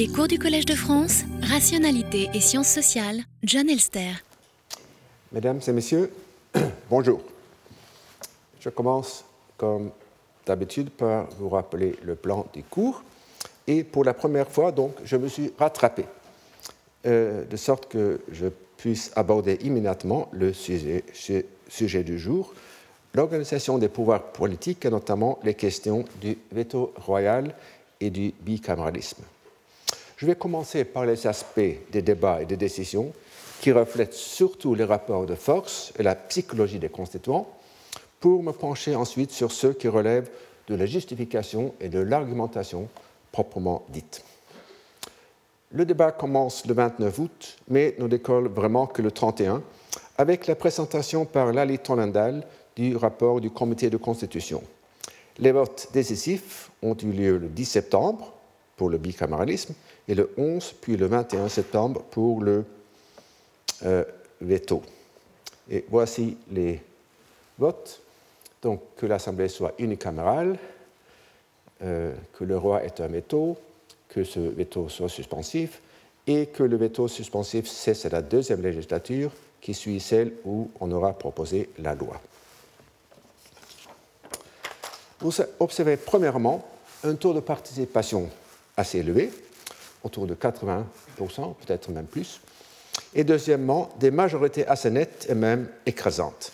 Les cours du Collège de France, Rationalité et Sciences sociales, John Elster. Mesdames et messieurs, bonjour. Je commence comme d'habitude par vous rappeler le plan des cours. Et pour la première fois, donc, je me suis rattrapé, euh, de sorte que je puisse aborder immédiatement le sujet, sujet du jour, l'organisation des pouvoirs politiques et notamment les questions du veto royal et du bicaméralisme. Je vais commencer par les aspects des débats et des décisions qui reflètent surtout les rapports de force et la psychologie des constituants, pour me pencher ensuite sur ceux qui relèvent de la justification et de l'argumentation proprement dite. Le débat commence le 29 août, mais ne décolle vraiment que le 31, avec la présentation par Lali Tonandal du rapport du comité de constitution. Les votes décisifs ont eu lieu le 10 septembre pour le bicaméralisme et le 11 puis le 21 septembre pour le euh, veto. Et voici les votes. Donc que l'Assemblée soit unicamérale, euh, que le roi est un veto, que ce veto soit suspensif et que le veto suspensif cesse à la deuxième législature qui suit celle où on aura proposé la loi. Vous observez premièrement un taux de participation assez élevé, autour de 80%, peut-être même plus, et deuxièmement, des majorités assez nettes et même écrasantes.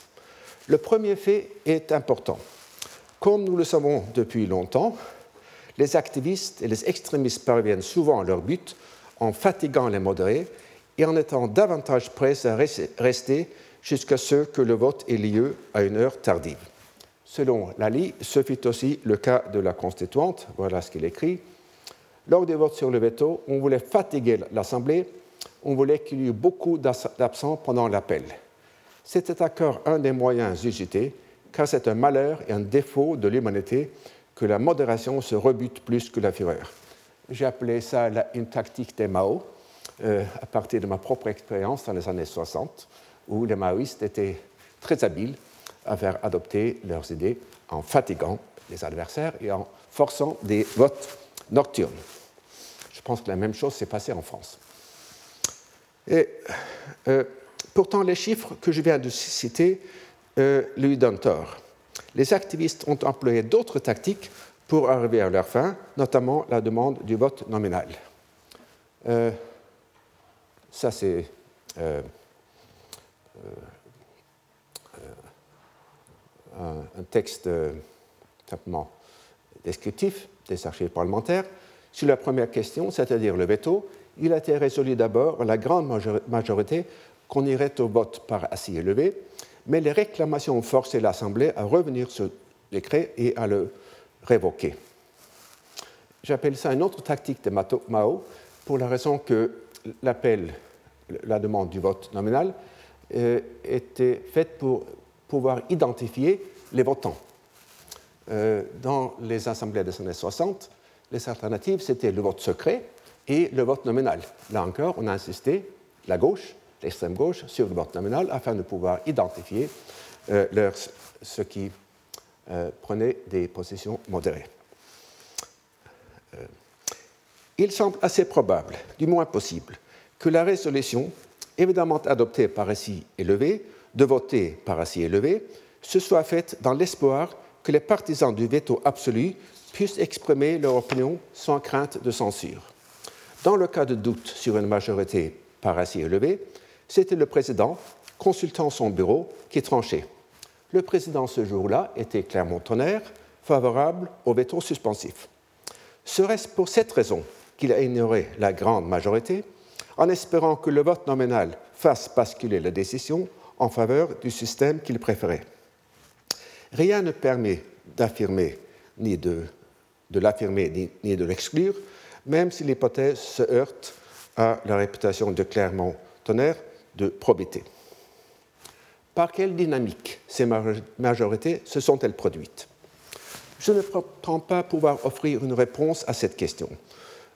Le premier fait est important. Comme nous le savons depuis longtemps, les activistes et les extrémistes parviennent souvent à leur but en fatiguant les modérés et en étant davantage prêts à rester jusqu'à ce que le vote ait lieu à une heure tardive. Selon Lali, ce fut aussi le cas de la constituante. Voilà ce qu'il écrit. Lors des votes sur le veto, on voulait fatiguer l'Assemblée, on voulait qu'il y eût beaucoup d'absents pendant l'appel. C'était encore un des moyens usités, car c'est un malheur et un défaut de l'humanité que la modération se rebute plus que la fureur. J'ai appelé ça une tactique des Mao, euh, à partir de ma propre expérience dans les années 60, où les maoïstes étaient très habiles à faire adopter leurs idées en fatiguant les adversaires et en forçant des votes nocturnes. Je pense que la même chose s'est passée en France. Et euh, pourtant, les chiffres que je viens de citer lui donnent tort les activistes ont employé d'autres tactiques pour arriver à leur fin, notamment la demande du vote nominal. Euh, ça, c'est euh, un texte simplement descriptif des archives parlementaires. Sur la première question, c'est-à-dire le veto, il a été résolu d'abord la grande majorité qu'on irait au vote par assis élevé, mais les réclamations ont forcé l'Assemblée à revenir sur le décret et à le révoquer. J'appelle ça une autre tactique de Mao pour la raison que l'appel, la demande du vote nominal, euh, était faite pour pouvoir identifier les votants. Euh, dans les assemblées des années 60, les alternatives, c'était le vote secret et le vote nominal. Là encore, on a insisté, la gauche, l'extrême gauche sur le vote nominal afin de pouvoir identifier euh, ceux qui euh, prenaient des positions modérées. Euh, il semble assez probable, du moins possible, que la résolution, évidemment adoptée par assis élevé, de voter par assis élevé, se soit faite dans l'espoir que les partisans du veto absolu puissent exprimer leur opinion sans crainte de censure. Dans le cas de doute sur une majorité par assis élevé, c'était le président, consultant son bureau, qui tranchait. Le président ce jour-là était Clermont-Tonnerre, favorable au veto suspensif. Serait-ce pour cette raison qu'il a ignoré la grande majorité, en espérant que le vote nominal fasse basculer la décision en faveur du système qu'il préférait? Rien ne permet d'affirmer ni de, l'affirmer ni, ni de l'exclure, même si l'hypothèse se heurte à la réputation de Clermont-Tonnerre de probité. Par quelle dynamique ces majorités se sont-elles produites? Je ne prétends pas pouvoir offrir une réponse à cette question.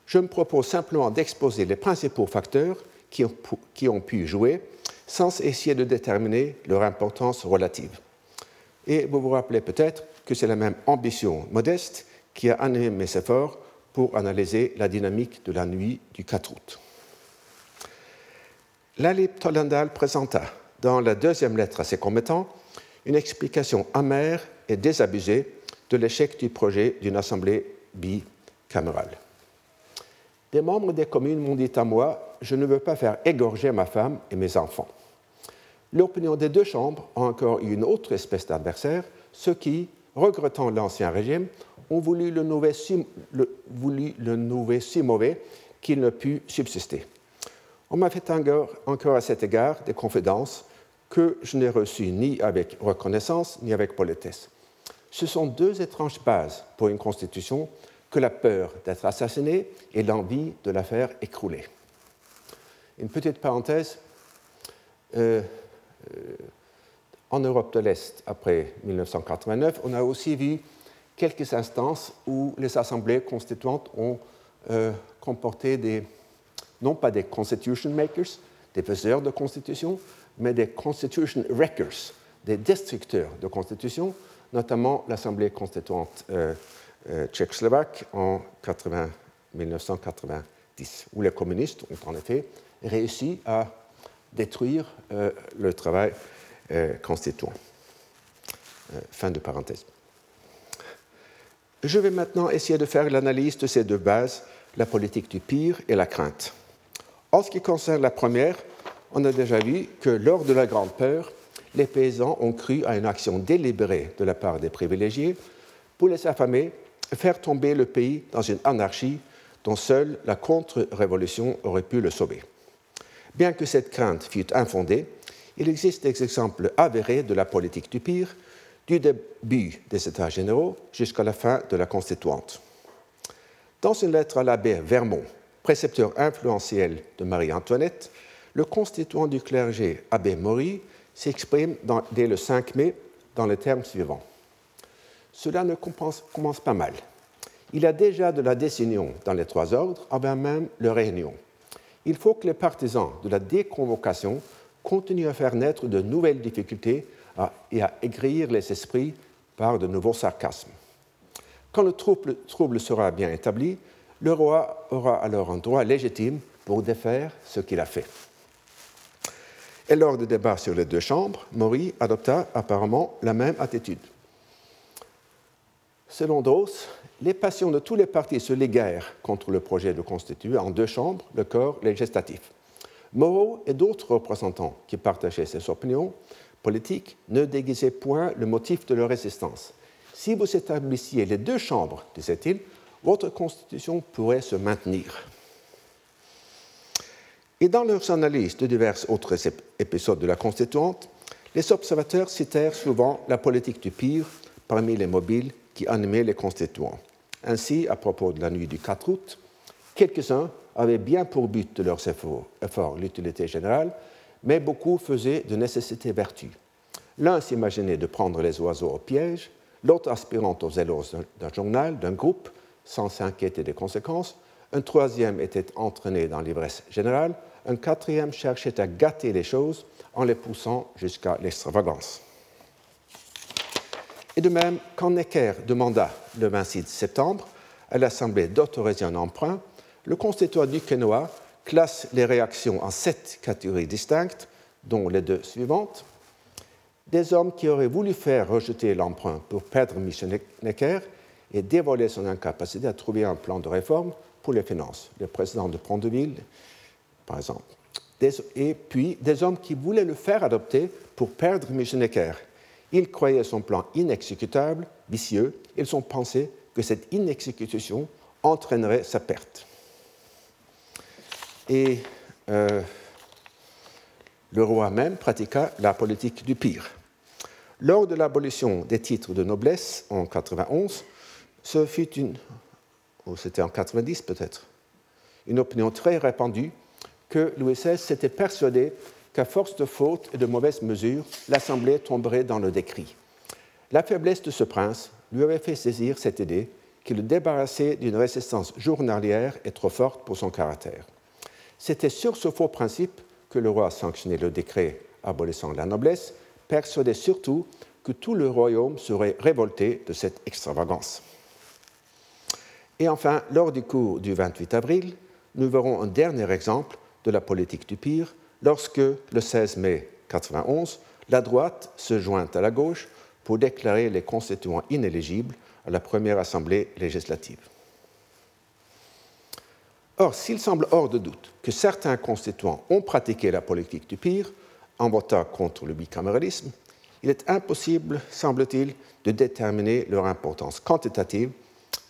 Je me propose simplement d'exposer les principaux facteurs qui ont, qui ont pu jouer sans essayer de déterminer leur importance relative. Et vous vous rappelez peut-être que c'est la même ambition modeste qui a animé mes efforts pour analyser la dynamique de la nuit du 4 août. Lalip Tollendal présenta, dans la deuxième lettre à ses commettants, une explication amère et désabusée de l'échec du projet d'une assemblée bicamérale. Des membres des communes m'ont dit à moi Je ne veux pas faire égorger ma femme et mes enfants. L'opinion des deux chambres a encore eu une autre espèce d'adversaire, ceux qui, regrettant l'ancien régime, ont voulu le nouveau si, mauvais qu'il ne put subsister. On m'a fait encore, encore à cet égard des confidences que je n'ai reçues ni avec reconnaissance ni avec politesse. Ce sont deux étranges bases pour une constitution que la peur d'être assassiné et l'envie de la faire écrouler. Une petite parenthèse. Euh, euh, en Europe de l'Est, après 1989, on a aussi vu quelques instances où les assemblées constituantes ont euh, comporté des, non pas des constitution makers, des faiseurs de constitution, mais des constitution wreckers, des destructeurs de constitution, notamment l'Assemblée constituante euh, tchécoslovaque en 1990, où les communistes ont en effet réussi à détruire euh, le travail euh, constituant. fin de parenthèse. Je vais maintenant essayer de faire l'analyse de ces deux bases, la politique du pire et la crainte. En ce qui concerne la première, on a déjà vu que lors de la Grande Peur, les paysans ont cru à une action délibérée de la part des privilégiés pour les affamer faire tomber le pays dans une anarchie dont seule la contre-révolution aurait pu le sauver. Bien que cette crainte fût infondée, il existe des exemples avérés de la politique du pire, du début des États généraux jusqu'à la fin de la Constituante. Dans une lettre à l'abbé Vermont, précepteur influentiel de Marie-Antoinette, le constituant du clergé, abbé Maury, s'exprime dès le 5 mai dans les termes suivants cela ne commence pas mal. Il y a déjà de la désunion dans les trois ordres avant même leur réunion. Il faut que les partisans de la déconvocation continuent à faire naître de nouvelles difficultés et à aigrir les esprits par de nouveaux sarcasmes. Quand le trouble, trouble sera bien établi, le roi aura alors un droit légitime pour défaire ce qu'il a fait. Et lors des débats sur les deux chambres, Maury adopta apparemment la même attitude. Selon Doss, les passions de tous les partis se liguèrent contre le projet de constituer en deux chambres le corps législatif. Moreau et d'autres représentants qui partageaient ces opinions politiques ne déguisaient point le motif de leur résistance. Si vous établissiez les deux chambres, disait-il, votre constitution pourrait se maintenir. Et dans leurs analyses de divers autres épisodes de la Constituante, les observateurs citèrent souvent la politique du pire parmi les mobiles qui animaient les constituants. Ainsi, à propos de la nuit du 4 août, quelques-uns avaient bien pour but de leurs efforts, l'utilité générale, mais beaucoup faisaient de nécessité vertu. L'un s'imaginait de prendre les oiseaux au piège, l'autre aspirant aux élos d'un journal, d'un groupe, sans s'inquiéter des conséquences, un troisième était entraîné dans l'ivresse générale, un quatrième cherchait à gâter les choses en les poussant jusqu'à l'extravagance. Et de même, quand Necker demanda le 26 septembre à l'Assemblée d'autoriser un emprunt, le constituant du Quénois classe les réactions en sept catégories distinctes, dont les deux suivantes. Des hommes qui auraient voulu faire rejeter l'emprunt pour perdre Michel Necker et dévoiler son incapacité à trouver un plan de réforme pour les finances. Le président de Pont-de-Ville, par exemple. et puis des hommes qui voulaient le faire adopter pour perdre Michel Necker ils croyaient son plan inexécutable, vicieux. Ils ont pensé que cette inexécution entraînerait sa perte. Et euh, le roi même pratiqua la politique du pire. Lors de l'abolition des titres de noblesse en 91, ce fut une, ou c'était en 90 peut-être, une opinion très répandue que Louis XVI s'était persuadé qu'à force de fautes et de mauvaises mesures, l'Assemblée tomberait dans le décrit. La faiblesse de ce prince lui avait fait saisir cette idée qui le débarrassait d'une résistance journalière et trop forte pour son caractère. C'était sur ce faux principe que le roi sanctionnait le décret abolissant la noblesse, persuadé surtout que tout le royaume serait révolté de cette extravagance. Et enfin, lors du cours du 28 avril, nous verrons un dernier exemple de la politique du pire lorsque, le 16 mai 1991, la droite se joint à la gauche pour déclarer les constituants inéligibles à la première assemblée législative. Or, s'il semble hors de doute que certains constituants ont pratiqué la politique du pire en votant contre le bicaméralisme, il est impossible, semble-t-il, de déterminer leur importance quantitative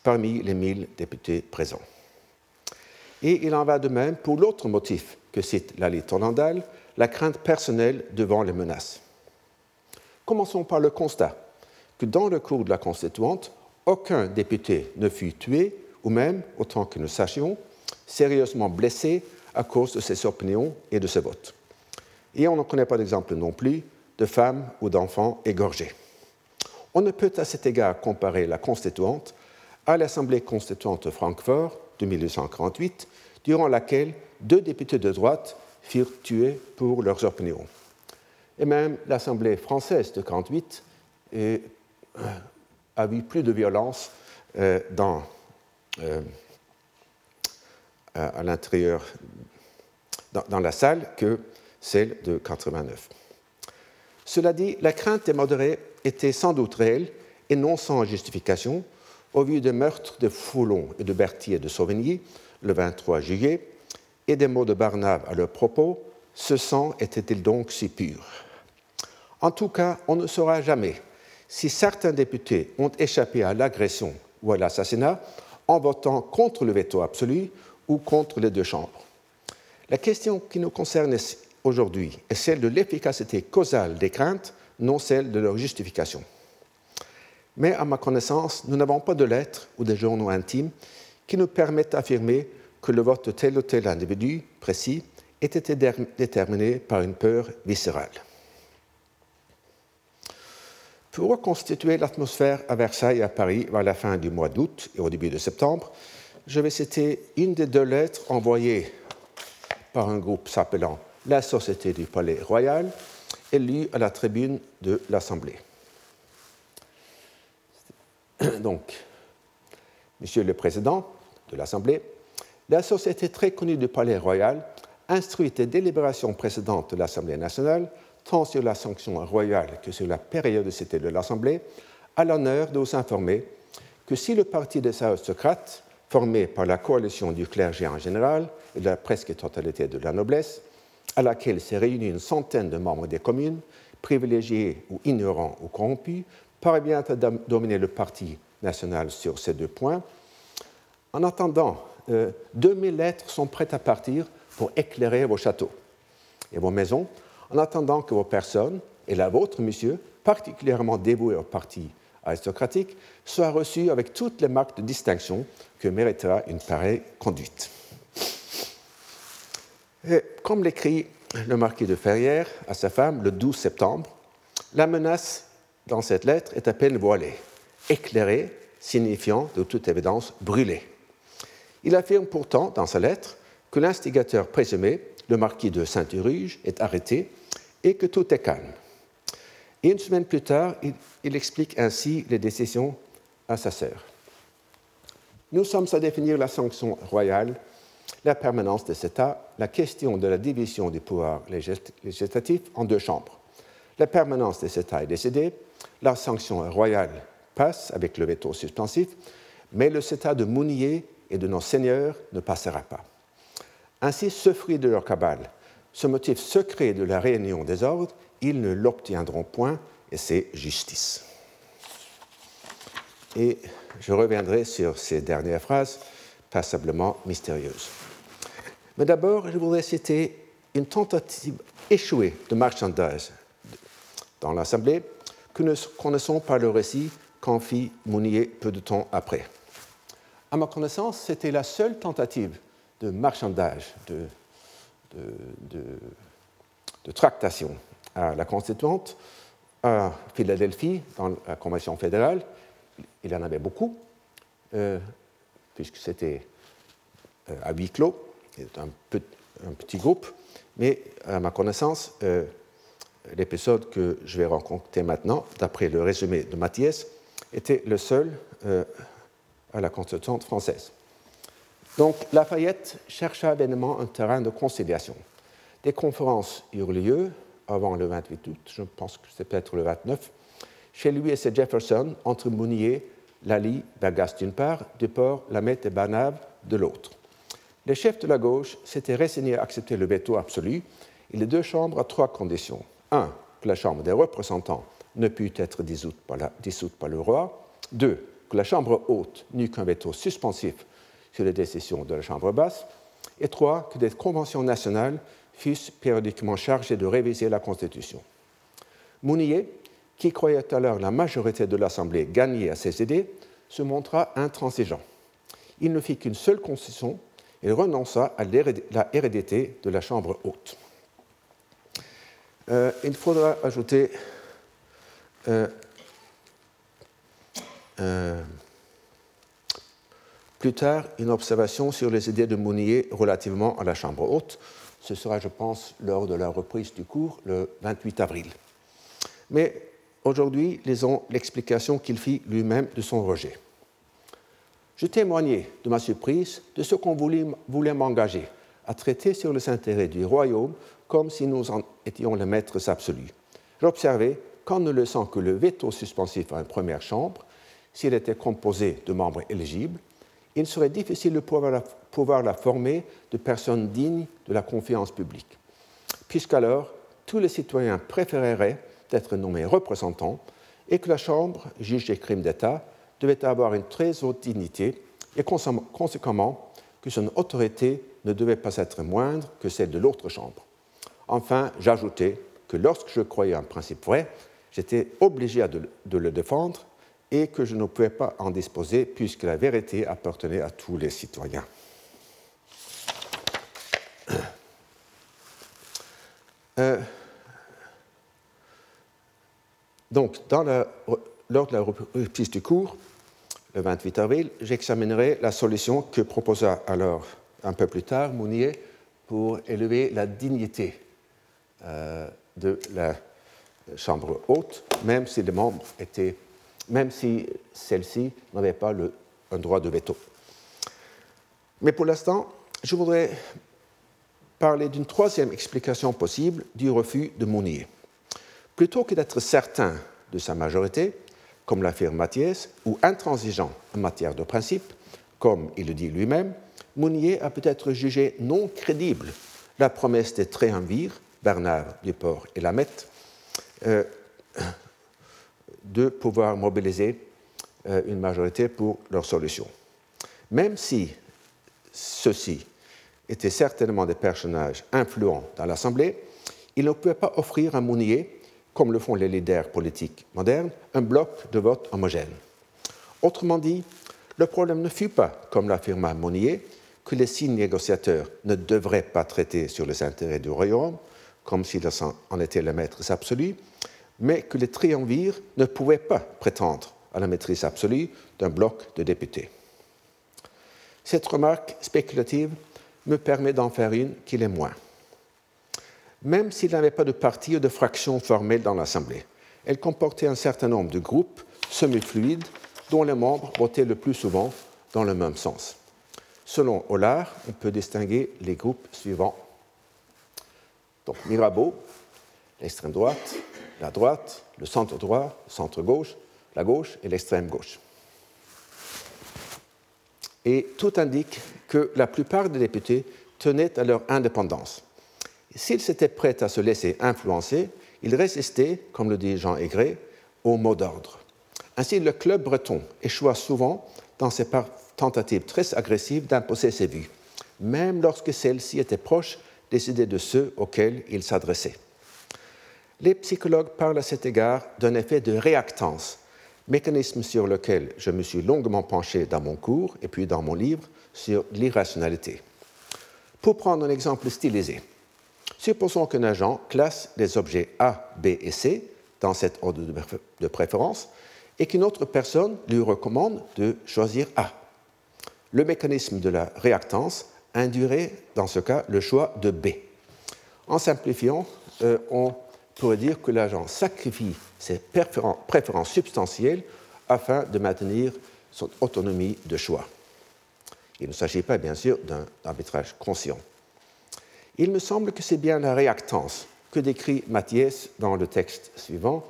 parmi les mille députés présents. Et il en va de même pour l'autre motif que cite Lali Tornandal, la crainte personnelle devant les menaces. Commençons par le constat que dans le cours de la Constituante, aucun député ne fut tué ou même, autant que nous sachions, sérieusement blessé à cause de ses opinions et de ses votes. Et on ne connaît pas d'exemple non plus de femmes ou d'enfants égorgés. On ne peut à cet égard comparer la Constituante à l'Assemblée constituante de Francfort de 1848, durant laquelle deux députés de droite furent tués pour leurs opinions. Et même l'Assemblée française de 1948 euh, a vu plus de violence euh, dans, à l'intérieur, dans, dans, la salle que celle de 89. Cela dit, la crainte des modérés était sans doute réelle et non sans justification au vu des meurtres de Foulon et de Berthier de Sauvigny le 23 juillet et des mots de Barnave à leur propos, ce sang était-il donc si pur? En tout cas, on ne saura jamais si certains députés ont échappé à l'agression ou à l'assassinat en votant contre le veto absolu ou contre les deux chambres. La question qui nous concerne aujourd'hui est celle de l'efficacité causale des craintes, non celle de leur justification. Mais à ma connaissance, nous n'avons pas de lettres ou de journaux intimes qui nous permettent d'affirmer que le vote de tel ou tel individu précis ait été déterminé par une peur viscérale. Pour reconstituer l'atmosphère à Versailles et à Paris vers la fin du mois d'août et au début de septembre, je vais citer une des deux lettres envoyées par un groupe s'appelant la Société du Palais Royal et lue à la tribune de l'Assemblée. Donc, Monsieur le Président de l'Assemblée, la société très connue du Palais Royal instruit des délibérations précédentes de l'Assemblée nationale, tant sur la sanction royale que sur la périodicité de l'Assemblée, à l'honneur de vous informer que si le parti des aristocrates, formé par la coalition du clergé en général et de la presque totalité de la noblesse, à laquelle s'est réunie une centaine de membres des communes, privilégiés ou ignorants ou corrompus, parvient à dominer le parti national sur ces deux points. En attendant 2000 euh, lettres sont prêtes à partir pour éclairer vos châteaux et vos maisons, en attendant que vos personnes, et la vôtre, monsieur, particulièrement dévouées au parti aristocratique, soient reçues avec toutes les marques de distinction que méritera une pareille conduite. Comme l'écrit le marquis de Ferrières à sa femme le 12 septembre, la menace dans cette lettre est à peine voilée, éclairée, signifiant de toute évidence brûlée. Il affirme pourtant dans sa lettre que l'instigateur présumé, le marquis de Saint-Uruge, est arrêté et que tout est calme. Et une semaine plus tard, il, explique ainsi les décisions à sa sœur. Nous sommes à définir la sanction royale, la permanence de cet État, la question de la division du pouvoir législatif en deux chambres. La permanence de cet État est décidée, la sanction royale passe avec le veto suspensif, mais le CETA de Mounier et de nos seigneurs ne passera pas. Ainsi, ce fruit de leur cabale, ce motif secret de la réunion des ordres, ils ne l'obtiendront point, et c'est justice. Et je reviendrai sur ces dernières phrases passablement mystérieuses. Mais d'abord, je voudrais citer une tentative échouée de marchandise dans l'Assemblée que nous connaissons par le récit qu'en fit Mounier peu de temps après à ma connaissance, c'était la seule tentative de marchandage, de, de, tractation à la constituante à Philadelphie, dans la Convention fédérale. Il en avait beaucoup, euh, puisque c'était euh, à huis clos, un, un, petit groupe, mais à ma connaissance, euh, l'épisode que je vais raconter maintenant, d'après le résumé de Mathias, était le seul à la Constitution française. Donc Lafayette chercha vainement un terrain de conciliation. Des conférences eurent lieu avant le 28 août, je pense que c'est peut-être le 29, chez lui et ses Jefferson, entre Mounier, Lally, Bergas d'une part, Duport, Lamette et Barnave de l'autre. Les chefs de la gauche s'étaient résignés à accepter le veto absolu et les deux chambres à trois conditions. Un, que la Chambre des représentants ne pût être dissoute par, dissoute par le roi. Deux, que la Chambre haute n'eût qu'un veto suspensif sur les décisions de la Chambre basse. Et trois, que des conventions nationales fussent périodiquement chargées de réviser la Constitution. Mounier, qui croyait alors la majorité de l'Assemblée gagner à ses idées, se montra intransigeant. Il ne fit qu'une seule concession, il renonça à la hérédité de la Chambre haute. Euh, il faudra ajouter euh, euh, plus tard une observation sur les idées de Mounier relativement à la Chambre haute. Ce sera, je pense, lors de la reprise du cours le 28 avril. Mais aujourd'hui, lisons l'explication qu'il fit lui-même de son rejet. Je témoignais de ma surprise de ce qu'on voulait m'engager à traiter sur les intérêts du royaume comme si nous en étions les maîtres absolus. J'observais qu'en ne laissant que le veto suspensif à une première chambre, s'il était composé de membres éligibles, il serait difficile de pouvoir la, pouvoir la former de personnes dignes de la confiance publique, puisqu'alors tous les citoyens préféreraient d'être nommés représentants et que la Chambre, juge des crimes d'État, devait avoir une très haute dignité et conséquemment que son autorité ne devait pas être moindre que celle de l'autre Chambre. Enfin, j'ajoutais que lorsque je croyais un principe vrai, j'étais obligé de le défendre et que je ne pouvais pas en disposer puisque la vérité appartenait à tous les citoyens. Euh, donc, lors de la reprise du cours, le 28 avril, j'examinerai la solution que proposa alors, un peu plus tard, Mounier pour élever la dignité euh, de la Chambre haute, même si les membres étaient, même si celle-ci n'avait pas un droit de veto. Mais pour l'instant, je voudrais parler d'une troisième explication possible du refus de Mounier. Plutôt que d'être certain de sa majorité, comme l'affirme Mathias, ou intransigeant en matière de principe, comme il le dit lui-même, Mounier a peut-être jugé non crédible la promesse des triumvirs, Bernard Duport et Lamette, euh, de pouvoir mobiliser euh, une majorité pour leur solution. Même si ceux-ci étaient certainement des personnages influents dans l'Assemblée, ils ne pouvaient pas offrir à Mounier comme le font les leaders politiques modernes, un bloc de vote homogène. Autrement dit, le problème ne fut pas, comme l'affirma Monnier, que les six négociateurs ne devraient pas traiter sur les intérêts du royaume, comme s'ils en étaient les maîtres absolus, mais que les triumvirs ne pouvaient pas prétendre à la maîtrise absolue d'un bloc de députés. Cette remarque spéculative me permet d'en faire une qui l'est moins même s'il n'avait pas de parti ou de fraction formelle dans l'Assemblée. Elle comportait un certain nombre de groupes semi-fluides dont les membres votaient le plus souvent dans le même sens. Selon Hollard, on peut distinguer les groupes suivants. Donc Mirabeau, l'extrême droite, la droite, le centre droit, le centre gauche, la gauche et l'extrême gauche. Et tout indique que la plupart des députés tenaient à leur indépendance S'ils étaient prêts à se laisser influencer, ils résistaient, comme le dit Jean Aigret, au mot d'ordre. Ainsi, le club breton échoua souvent dans ses tentatives très agressives d'imposer ses vues, même lorsque celles-ci étaient proches des idées de ceux auxquels il s'adressait. Les psychologues parlent à cet égard d'un effet de réactance, mécanisme sur lequel je me suis longuement penché dans mon cours et puis dans mon livre sur l'irrationalité. Pour prendre un exemple stylisé, Supposons qu'un agent classe les objets A, B et C dans cet ordre de préférence et qu'une autre personne lui recommande de choisir A. Le mécanisme de la réactance induirait dans ce cas le choix de B. En simplifiant, euh, on pourrait dire que l'agent sacrifie ses préférences substantielles afin de maintenir son autonomie de choix. Il ne s'agit pas, bien sûr, d'un arbitrage conscient. Il me semble que c'est bien la réactance que décrit Mathias dans le texte suivant,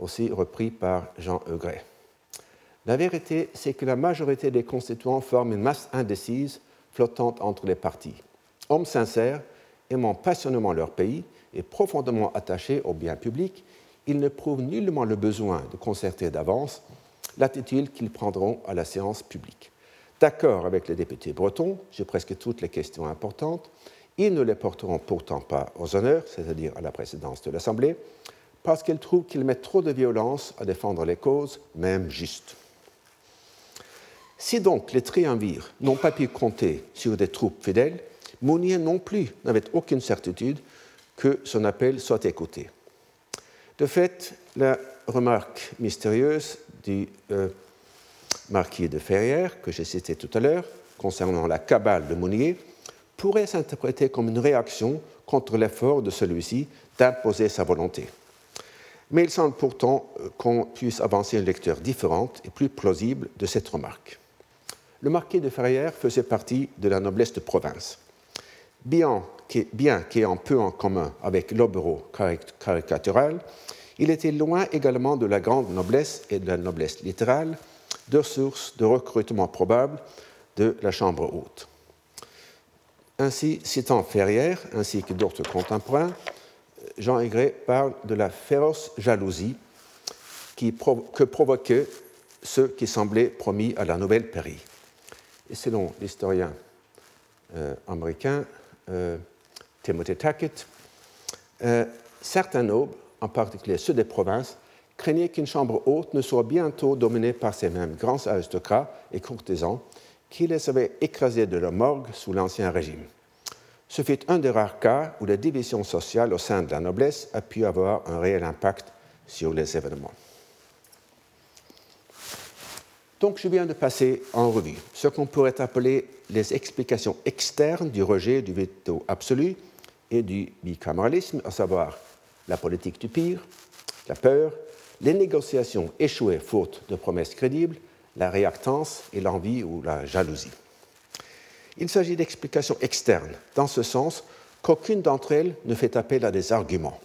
aussi repris par Jean Eugret. La vérité, c'est que la majorité des constituants forment une masse indécise flottante entre les partis. Hommes sincères, aimant passionnément leur pays et profondément attachés au bien public, ils ne prouvent nullement le besoin de concerter d'avance l'attitude qu'ils prendront à la séance publique. D'accord avec les députés bretons sur presque toutes les questions importantes, ils ne les porteront pourtant pas aux honneurs, c'est-à-dire à la présidence de l'Assemblée, parce qu'ils trouvent qu'ils mettent trop de violence à défendre les causes, même justes. Si donc les triumvirs n'ont pas pu compter sur des troupes fidèles, Mounier non plus n'avait aucune certitude que son appel soit écouté. De fait, la remarque mystérieuse du euh, marquis de Ferrières, que j'ai cité tout à l'heure, concernant la cabale de Mounier, pourrait s'interpréter comme une réaction contre l'effort de celui-ci d'imposer sa volonté. Mais il semble pourtant euh, qu'on puisse avancer une lecture différente et plus plausible de cette remarque. Le marquis de Ferrières faisait partie de la noblesse de province. Bien qu'ayant peu en commun avec l'obéro caricatural, il était loin également de la grande noblesse et de la noblesse littérale, deux sources de recrutement probable de la Chambre haute. Ainsi, citant Ferrière ainsi que d'autres contemporains, Jean Aigret parle de la féroce jalousie que provoquaient ceux qui semblaient promis à la nouvelle pairie. Et selon l'historien euh, américain euh, Timothy Tackett, euh, certains nobles, en particulier ceux des provinces, craignaient qu'une chambre haute ne soit bientôt dominée par ces mêmes grands aristocrates et courtisans qui les avaient écrasés de leur morgue sous l'Ancien Régime. Ce fut un des rares cas où la division sociale au sein de la noblesse a pu avoir un réel impact sur les événements. Donc je viens de passer en revue ce qu'on pourrait appeler les explications externes du rejet du veto absolu et du bicaméralisme, à savoir la politique du pire, la peur, les négociations échouées faute de promesses crédibles, la réactance et l'envie ou la jalousie. Il s'agit d'explications externes, dans ce sens qu'aucune d'entre elles ne fait appel à des arguments.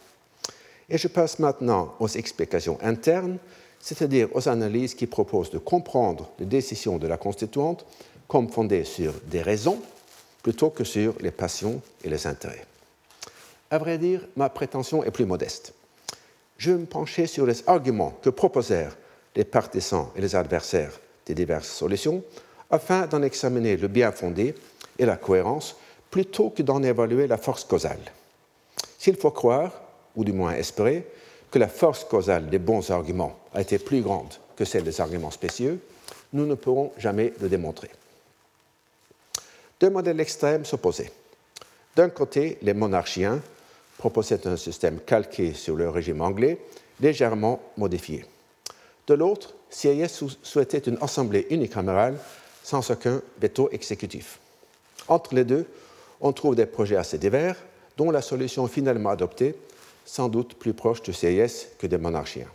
Et je passe maintenant aux explications internes, c'est-à-dire aux analyses qui proposent de comprendre les décisions de la constituante comme fondées sur des raisons plutôt que sur les passions et les intérêts. À vrai dire, ma prétention est plus modeste. Je vais me pencher sur les arguments que proposèrent les partisans et les adversaires des diverses solutions afin d'en examiner le bien fondé et la cohérence plutôt que d'en évaluer la force causale. S'il faut croire, ou du moins espérer, que la force causale des bons arguments a été plus grande que celle des arguments spécieux, nous ne pourrons jamais le démontrer. Deux modèles extrêmes s'opposaient. D'un côté, les monarchiens proposaient un système calqué sur le régime anglais, légèrement modifié. De l'autre, CIS souhaitait une assemblée unicamérale sans aucun veto exécutif. Entre les deux, on trouve des projets assez divers, dont la solution finalement adoptée, sans doute plus proche du CIS que des monarchiens.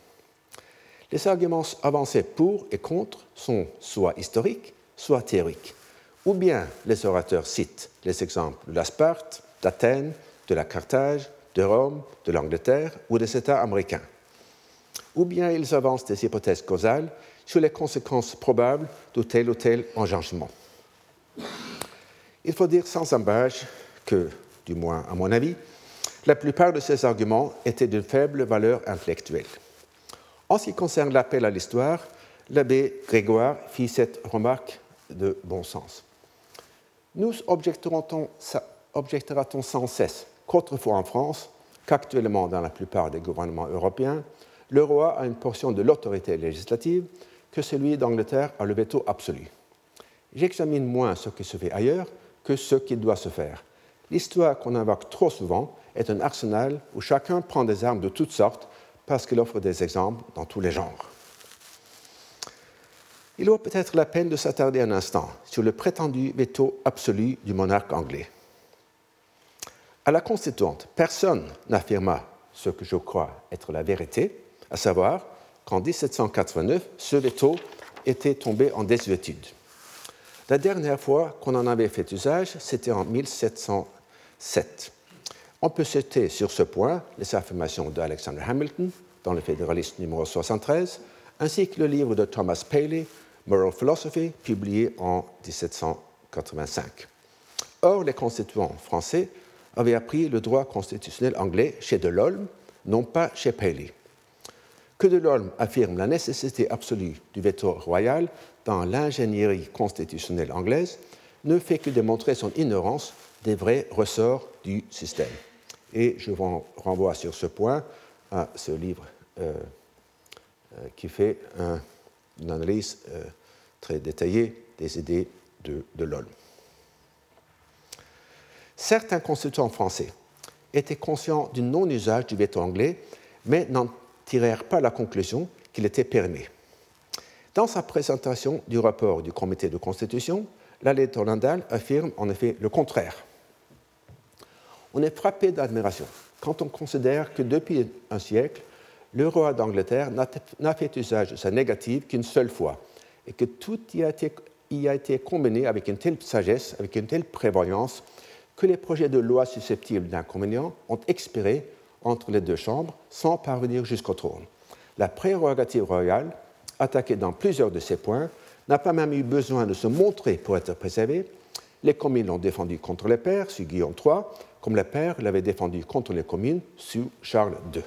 Les arguments avancés pour et contre sont soit historiques, soit théoriques. Ou bien les orateurs citent les exemples de la Sparte, d'Athènes, de la Carthage, de Rome, de l'Angleterre ou des États américains. Ou bien ils avancent des hypothèses causales sur les conséquences probables de tel ou tel engagement. Il faut dire sans embâche que, du moins à mon avis, la plupart de ces arguments étaient d'une faible valeur intellectuelle. En ce qui concerne l'appel à l'histoire, l'abbé Grégoire fit cette remarque de bon sens. Nous objectera-t-on sans cesse qu'autrefois en France, qu'actuellement dans la plupart des gouvernements européens, le roi a une portion de l'autorité législative que celui d'Angleterre a le veto absolu. J'examine moins ce qui se fait ailleurs que ce qui doit se faire. L'histoire qu'on invoque trop souvent est un arsenal où chacun prend des armes de toutes sortes parce qu'il offre des exemples dans tous les genres. Il vaut peut-être la peine de s'attarder un instant sur le prétendu veto absolu du monarque anglais. À la constituante, personne n'affirma ce que je crois être la vérité, à savoir qu'en 1789, ce veto était tombé en désuétude. La dernière fois qu'on en avait fait usage, c'était en 1707. On peut citer sur ce point les affirmations d'Alexander Hamilton dans le Fédéraliste numéro 73, ainsi que le livre de Thomas Paley, Moral Philosophy, publié en 1785. Or, les constituants français avaient appris le droit constitutionnel anglais chez Delolme, non pas chez Paley. Que Delolme affirme la nécessité absolue du veto royal dans l'ingénierie constitutionnelle anglaise ne fait que démontrer son ignorance des vrais ressorts du système. Et je vous renvoie sur ce point à ce livre euh, euh, qui fait une analyse euh, très détaillée des idées de, de l'OLM. Certains consultants français étaient conscients du non-usage du veto anglais, mais n'en tirèrent pas la conclusion qu'il était permis. Dans sa présentation du rapport du comité de constitution, la lettre Landal affirme en effet le contraire on est frappé d'admiration quand on considère que depuis un siècle, le roi d'Angleterre n'a fait usage de sa négative qu'une seule fois, et que tout y a, été, y a été combiné avec une telle sagesse, avec une telle prévoyance, que les projets de loi susceptibles d'inconvénients ont expiré entre les deux chambres sans parvenir jusqu'au trône. La prérogative royale, attaquée dans plusieurs de ces points, n'a pas même eu besoin de se montrer pour être préservée. Les communes l'ont défendue contre les pères, sous Guillaume III, comme le père l'avait défendu contre les communes sous Charles II.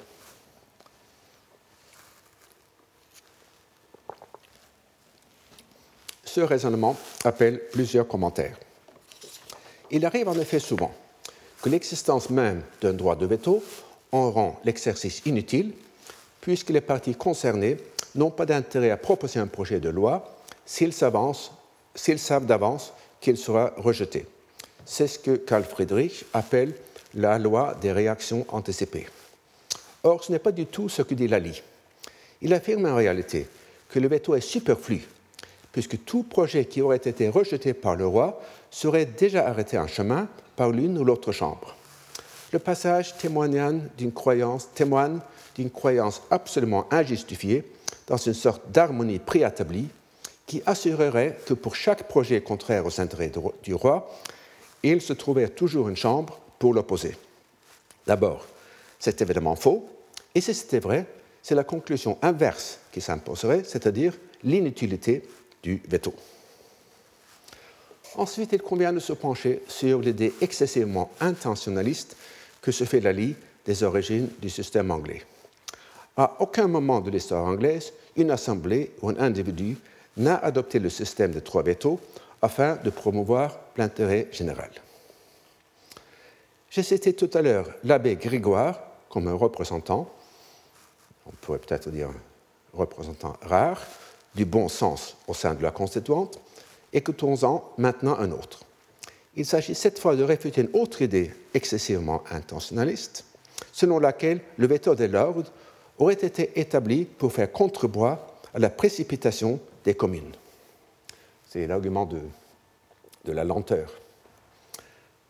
Ce raisonnement appelle plusieurs commentaires. Il arrive en effet souvent que l'existence même d'un droit de veto en rend l'exercice inutile, puisque les partis concernés n'ont pas d'intérêt à proposer un projet de loi s'ils savent d'avance qu'il sera rejeté. C'est ce que Carl Friedrich appelle la loi des réactions anticipées. Or, ce n'est pas du tout ce que dit Lally. Il affirme en réalité que le veto est superflu, puisque tout projet qui aurait été rejeté par le roi serait déjà arrêté en chemin par l'une ou l'autre chambre. Le passage témoigne d'une croyance, témoigne d'une croyance absolument injustifiée dans une sorte d'harmonie préétablie qui assurerait que pour chaque projet contraire aux intérêts du roi, il se trouvait toujours une chambre pour l'opposer. D'abord, c'est évidemment faux, et si c'était vrai, c'est la conclusion inverse qui s'imposerait, c'est-à-dire l'inutilité du veto. Ensuite, il convient de se pencher sur l'idée excessivement intentionnaliste que se fait Lali des origines du système anglais. À aucun moment de l'histoire anglaise, une assemblée ou un individu n'a adopté le système de trois veto afin de promouvoir l'intérêt général. J'ai cité tout à l'heure l'abbé Grégoire comme un représentant, on pourrait peut-être dire un représentant rare, du bon sens au sein de la constituante. Écoutons-en maintenant un autre. Il s'agit cette fois de réfuter une autre idée excessivement intentionnaliste, selon laquelle le veto de l'ordre aurait été établi pour faire contrepoids à la précipitation des communes. C'est l'argument de, de, la lenteur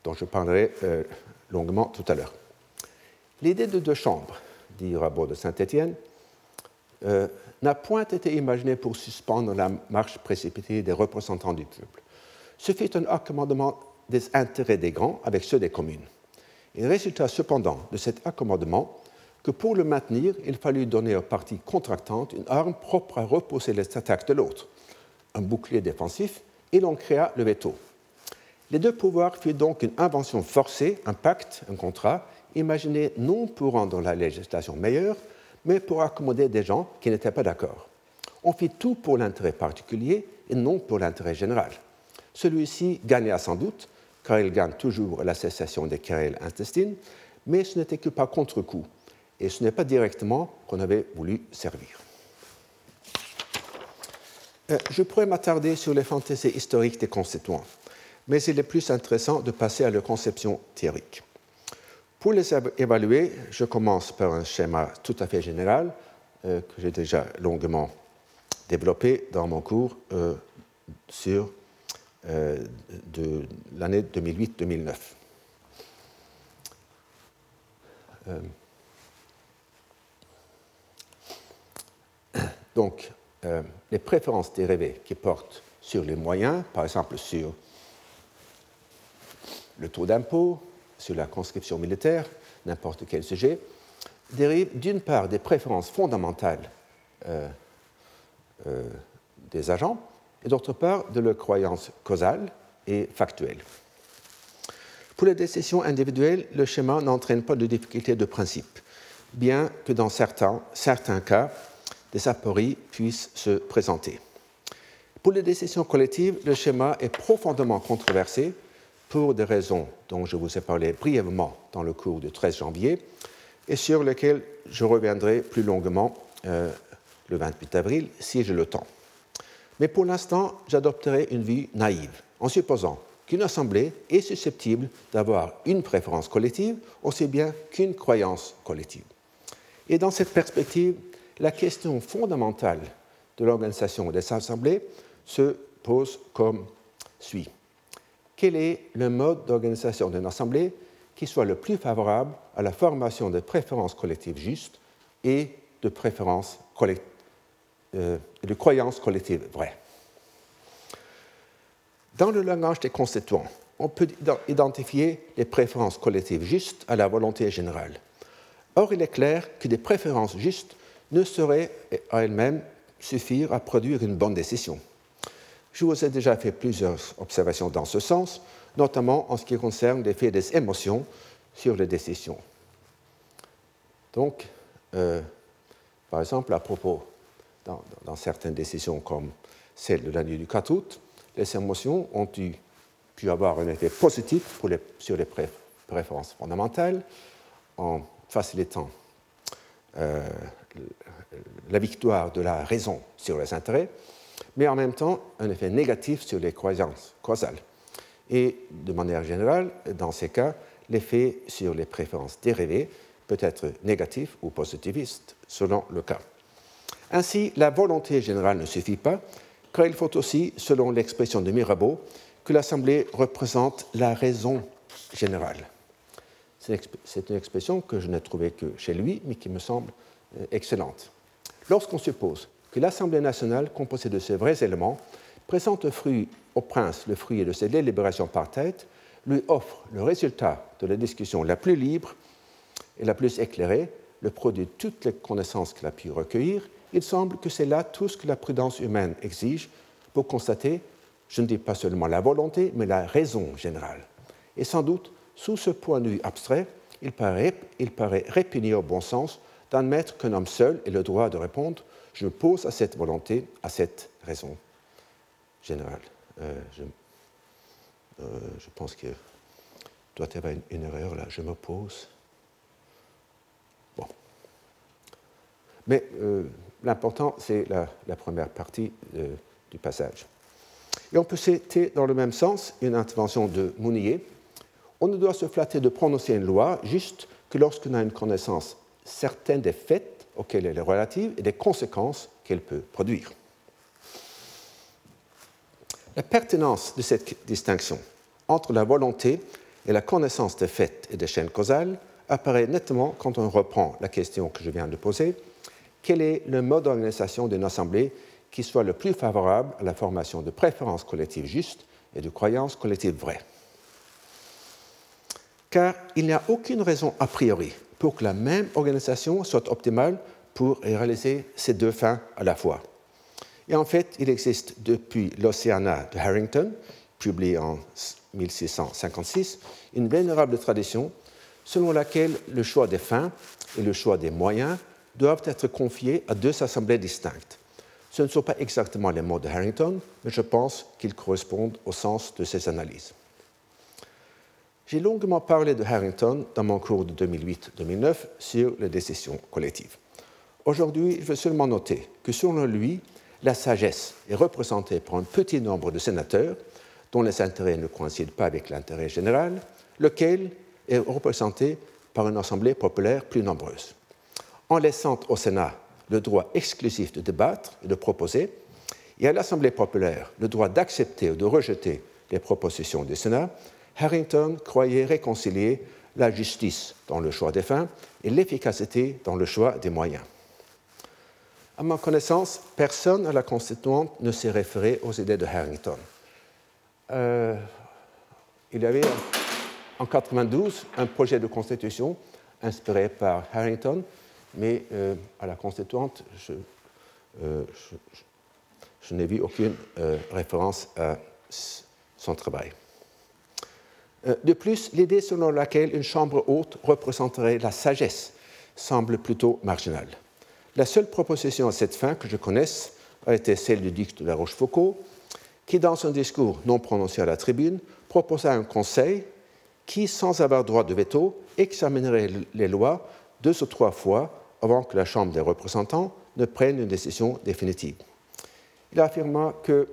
dont je parlerai euh, longuement tout à l'heure. L'idée de deux chambres, dit Rabot de Saint-Étienne, euh, n'a point été imaginée pour suspendre la marche précipitée des représentants du peuple. Ce fut un accommodement des intérêts des grands avec ceux des communes. Il résulta cependant de cet accommodement que pour le maintenir, il fallut donner aux parties contractantes une arme propre à repousser les attaques de l'autre, un bouclier défensif, et l'on créa le veto. Les deux pouvoirs furent donc une invention forcée, un pacte, un contrat, imaginé non pour rendre la législation meilleure, mais pour accommoder des gens qui n'étaient pas d'accord. On fit tout pour l'intérêt particulier et non pour l'intérêt général. Celui-ci gagna sans doute, car il gagne toujours la cessation des querelles intestines, mais ce n'était que par contre-coup, et ce n'est pas directement qu'on avait voulu servir. Euh, je pourrais m'attarder sur les fantaisies historiques des constituants mais il est plus intéressant de passer à leur conception théorique. Pour les évaluer, je commence par un schéma tout à fait général euh, que j'ai déjà longuement développé dans mon cours euh, sur de l'année 2008-2009. donc, euh, les préférences dérivées qui portent sur les moyens, par exemple sur le taux d'impôt, sur la conscription militaire, n'importe quel sujet, dérivent d'une part des préférences fondamentales euh, euh, des agents et d'autre part de leurs croyances causales et factuelles. Pour les décisions individuelles, le schéma n'entraîne pas de difficultés de principe, bien que dans certains, certains cas, des apories puissent se présenter. Pour les décisions collectives, le schéma est profondément controversé pour des raisons dont je vous ai parlé brièvement dans le cours du 13 janvier et sur lesquelles je reviendrai plus longuement euh, le 28 avril si j'ai le temps. Mais pour l'instant, j'adopterai une vue naïve en supposant qu'une assemblée est susceptible d'avoir une préférence collective aussi bien qu'une croyance collective. Et dans cette perspective, la question fondamentale de l'organisation des assemblées se pose comme suit. Quel est le mode d'organisation d'une assemblée qui soit le plus favorable à la formation de préférences collectives justes et de préférences euh, de croyances collectives vraies Dans le langage des constituants, on peut identifier les préférences collectives justes à la volonté générale. Or, il est clair que des préférences justes ne saurait à elle-même suffire à produire une bonne décision. Je vous ai déjà fait plusieurs observations dans ce sens, notamment en ce qui concerne l'effet des émotions sur les décisions. Donc, euh, par exemple, à propos, dans, certaines décisions comme celle de la nuit du 4 août, les émotions ont pu avoir un effet positif sur les préférences fondamentales en facilitant euh, la victoire de la raison sur les intérêts, mais en même temps un effet négatif sur les croyances causales. Et de manière générale, dans ces cas, l'effet sur les préférences dérivées peut être négatif ou positiviste, selon le cas. Ainsi, la volonté générale ne suffit pas, car il faut aussi, selon l'expression de Mirabeau, que l'Assemblée représente la raison générale. C'est une expression que je n'ai trouvée que chez lui, mais qui me semble euh, excellente. Lorsqu'on suppose que l'Assemblée nationale, composée de ces vrais éléments, présente au, prince le fruit de ses délibérations par tête, lui offre le résultat de la discussion la plus libre et la plus éclairée, le produit de toutes les connaissances qu'il a pu recueillir, il semble que c'est là tout ce que la prudence humaine exige pour constater, je ne dis pas seulement la volonté, mais la raison générale. Et sans doute, sous ce point de vue abstrait, il paraît, il paraît au bon sens d'admettre qu'un homme seul ait le droit de répondre Je pose à cette volonté, à cette raison générale. Euh, euh, je, pense qu'il doit y avoir une, erreur là. Je m'oppose. Bon. Mais euh, l'important, c'est la, première partie du passage. Et on peut citer dans le même sens une intervention de Mounier. On ne doit se flatter de prononcer une loi juste que lorsqu'on a une connaissance certains des faits auxquels elle est relative et des conséquences qu'elle peut produire. La pertinence de cette distinction entre la volonté et la connaissance des faits et des chaînes causales apparaît nettement quand on reprend la question que je viens de poser. Quel est le mode d'organisation d'une assemblée qui soit le plus favorable à la formation de préférences collectives justes et de croyances collectives vraies? Car il n'y a aucune raison a priori pour que la même organisation soit optimale pour réaliser ces deux fins à la fois. Et en fait, il existe depuis l'Océana de Harrington, publié en 1656, une vénérable tradition selon laquelle le choix des fins et le choix des moyens doivent être confiés à deux assemblées distinctes. Ce ne sont pas exactement les mots de Harrington, mais je pense qu'ils correspondent au sens de ces analyses. J'ai longuement parlé de Harrington dans mon cours de 2008-2009 sur les décisions collectives. Aujourd'hui, je veux seulement noter que selon lui, la sagesse est représentée par un petit nombre de sénateurs dont les intérêts ne coïncident pas avec l'intérêt général, lequel est représenté par une assemblée populaire plus nombreuse. En laissant au Sénat le droit exclusif de débattre et de proposer, et à l'Assemblée populaire le droit d'accepter ou de rejeter les propositions du Sénat, Harrington croyait réconcilier la justice dans le choix des fins et l'efficacité dans le choix des moyens. À ma connaissance, personne à la constituante ne s'est référé aux idées de Harrington. Euh, il y avait en 1992 un projet de constitution inspiré par Harrington, mais euh, à la constituante, je, euh, je n'ai vu aucune référence à son travail. De plus, l'idée selon laquelle une chambre haute représenterait la sagesse semble plutôt marginale. La seule proposition à cette fin que je connaisse a été celle du duc de la Rochefoucauld, qui, dans son discours non prononcé à la tribune, proposa un conseil qui, sans avoir droit de veto, examinerait les lois deux ou trois fois avant que la Chambre des représentants ne prenne une décision définitive. Il affirma que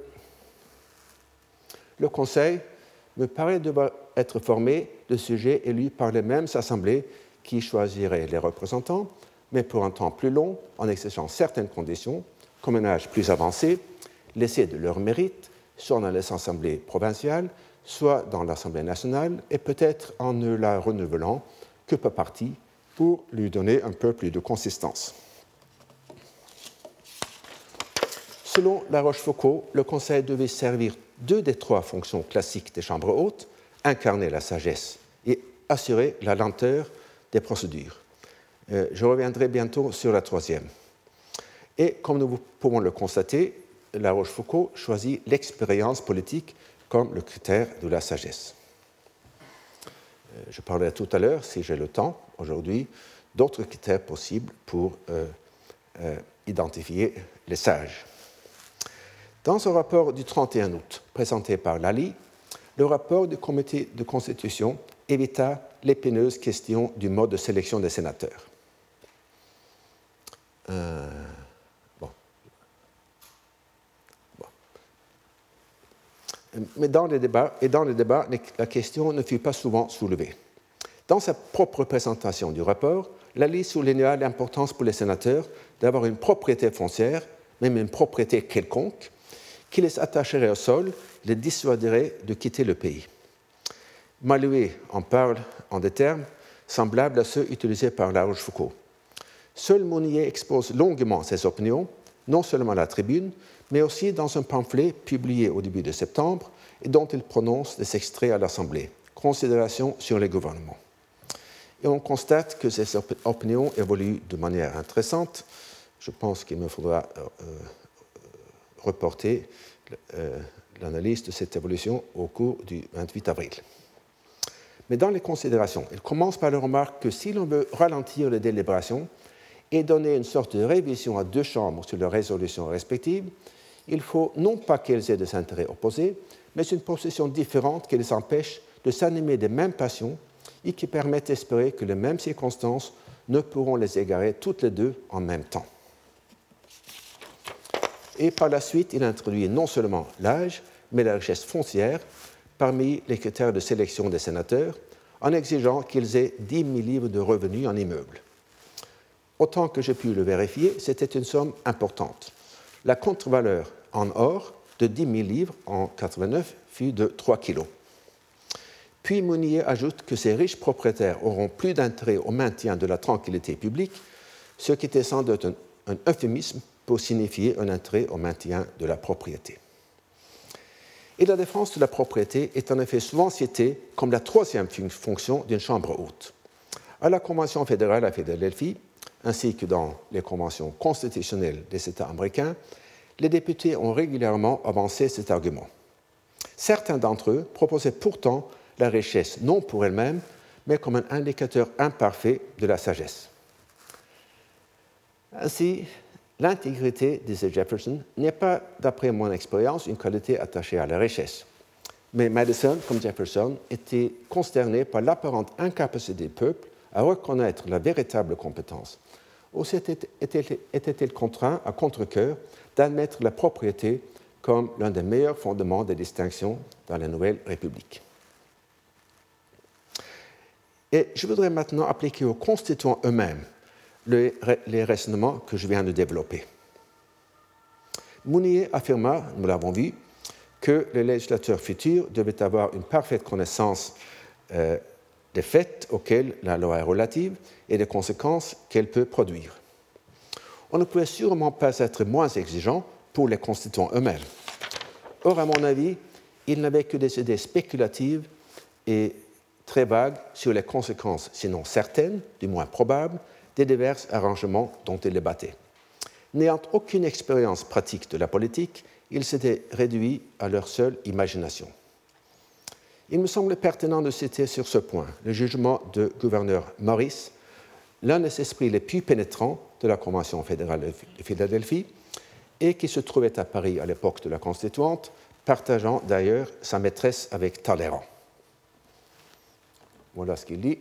le Conseil me paraît devoir être formé de sujets élus par les mêmes assemblées qui choisiraient les représentants mais pour un temps plus long, en exerçant certaines conditions, comme un âge plus avancé, laissés de leur mérite, soit dans les assemblées provinciales, soit dans l'Assemblée nationale, et peut-être en ne la renouvelant que par partie pour lui donner un peu plus de consistance. Selon La Rochefoucauld, le Conseil devait servir deux des trois fonctions classiques des chambres hautes, incarner la sagesse et assurer la lenteur des procédures. Euh, je reviendrai bientôt sur la troisième. Et comme nous pouvons le constater, La Rochefoucauld choisit l'expérience politique comme le critère de la sagesse. Euh, je parlerai tout à l'heure, si j'ai le temps, aujourd'hui, d'autres critères possibles pour euh, identifier les sages. Dans ce rapport du 31 août, présenté par Lali, le rapport du comité de constitution évita l'épineuse question du mode de sélection des sénateurs. Euh, Mais dans les débats, la question ne fut pas souvent soulevée. Dans sa propre présentation du rapport, Lally souligna l'importance pour les sénateurs d'avoir une propriété foncière, même une propriété quelconque, qui les attacherait au sol les dissuaderait de quitter le pays. Maloué en parle en des termes semblables à ceux utilisés par La Rochefoucauld. Seul Monnier expose longuement ses opinions, non seulement à la tribune, mais aussi dans un pamphlet publié au début de septembre et dont il prononce des extraits à l'Assemblée. Considérations sur les gouvernements. Et on constate que ces opinions évoluent de manière intéressante. Je pense qu'il me faudra euh, euh, reporter euh, l'analyse de cette évolution au cours du 28 avril. Mais dans les considérations, il commence par la remarque que si l'on veut ralentir les délibérations, et donner une sorte de révision à deux chambres sur leurs résolutions respectives, il faut non pas qu'elles aient des intérêts opposés, mais une position différente qui les empêche de s'animer des mêmes passions et qui permettent d'espérer que les mêmes circonstances ne pourront les égarer toutes les deux en même temps. Et par la suite, il introduit non seulement l'âge, mais la richesse foncière parmi les critères de sélection des sénateurs, en exigeant qu'ils aient 10 000 livres de revenus en immeubles. Autant que j'ai pu le vérifier, c'était une somme importante. La contre-valeur en or de 10 000 livres en 89 fut de 3 kilos. Puis Mounier ajoute que ces riches propriétaires auront plus d'intérêt au maintien de la tranquillité publique, ce qui était sans doute un, euphémisme pour signifier un intérêt au maintien de la propriété. Et la défense de la propriété est en effet souvent citée comme la troisième fonction d'une chambre haute. À la Convention fédérale à Philadelphie, ainsi que dans les conventions constitutionnelles des États américains, les députés ont régulièrement avancé cet argument. Certains d'entre eux proposaient pourtant la richesse non pour elle-même, mais comme un indicateur imparfait de la sagesse. Ainsi, l'intégrité, disait Jefferson, n'est pas, d'après mon expérience, une qualité attachée à la richesse. Mais Madison, comme Jefferson, était consterné par l'apparente incapacité des peuples à reconnaître la véritable compétence aussi était-il contraint à contre-coeur d'admettre la propriété comme l'un des meilleurs fondements des distinctions dans la Nouvelle République. Et je voudrais maintenant appliquer aux constituants eux-mêmes les, raisonnements que je viens de développer. Mounier affirma, nous l'avons vu, que les législateurs futurs devaient avoir une parfaite connaissance euh, des faits auxquels la loi est relative et des conséquences qu'elle peut produire. on ne pouvait sûrement pas être moins exigeant pour les constituants eux-mêmes. Or, à mon avis, ils n'avaient que des idées spéculatives et très vagues sur les conséquences, sinon certaines, du moins probables, des divers arrangements dont ils débattaient. N'ayant aucune expérience pratique de la politique, ils s'étaient réduits à leur seule imagination. Il me semble pertinent de citer sur ce point le jugement de gouverneur Maurice, l'un des esprits les plus pénétrants de la Convention fédérale de Philadelphie, et qui se trouvait à Paris à l'époque de la Constituante, partageant d'ailleurs sa maîtresse avec Talleyrand. Voilà ce qu'il dit.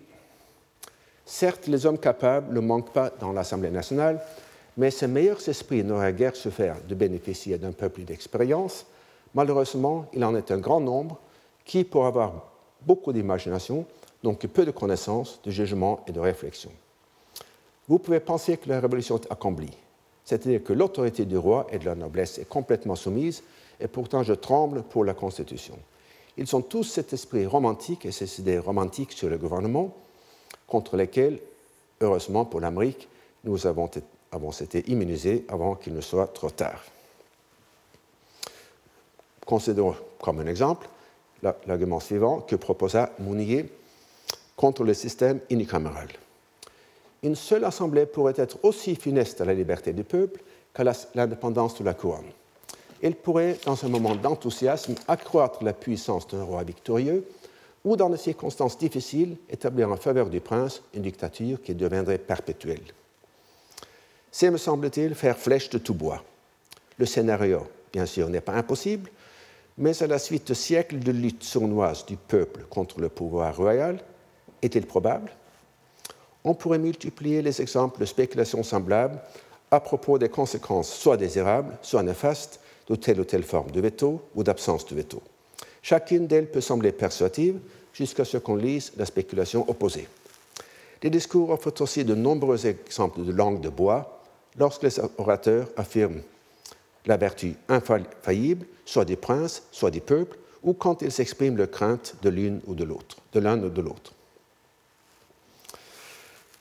Certes, les hommes capables ne manquent pas dans l'Assemblée nationale, mais ces meilleurs esprits n'auraient guère faire de bénéficier d'un peu plus d'expérience. Malheureusement, il en est un grand nombre qui, pour avoir beaucoup d'imagination, n'ont que peu de connaissances, de jugement et de réflexion. Vous pouvez penser que la révolution est accomplie, c'est-à-dire que l'autorité du roi et de la noblesse est complètement soumise, et pourtant je tremble pour la Constitution. Ils ont tous cet esprit romantique et ces idées romantiques sur le gouvernement, contre lesquelles, heureusement pour l'Amérique, nous avons, été immunisés avant qu'il ne soit trop tard. Considérons comme un exemple l'argument suivant que proposa Mounier contre le système unicaméral. Une seule assemblée pourrait être aussi funeste à la liberté du peuple qu'à l'indépendance de la couronne. Elle pourrait, dans un moment d'enthousiasme, accroître la puissance d'un roi victorieux ou, dans des circonstances difficiles, établir en faveur du prince une dictature qui deviendrait perpétuelle. C'est, me semble-t-il, faire flèche de tout bois. Le scénario, bien sûr, n'est pas impossible, mais à la suite de siècles de lutte sournoise du peuple contre le pouvoir royal, est-il probable? On pourrait multiplier les exemples de spéculations semblables à propos des conséquences soit désirables, soit néfastes de telle ou telle forme de veto ou d'absence de veto. Chacune d'elles peut sembler persuasive jusqu'à ce qu'on lise la spéculation opposée. Les discours offrent aussi de nombreux exemples de langue de bois lorsque les orateurs affirment la vertu infaillible, soit des princes, soit des peuples, ou quand ils expriment leur crainte de l'une ou de l'autre, de l'un ou de l'autre.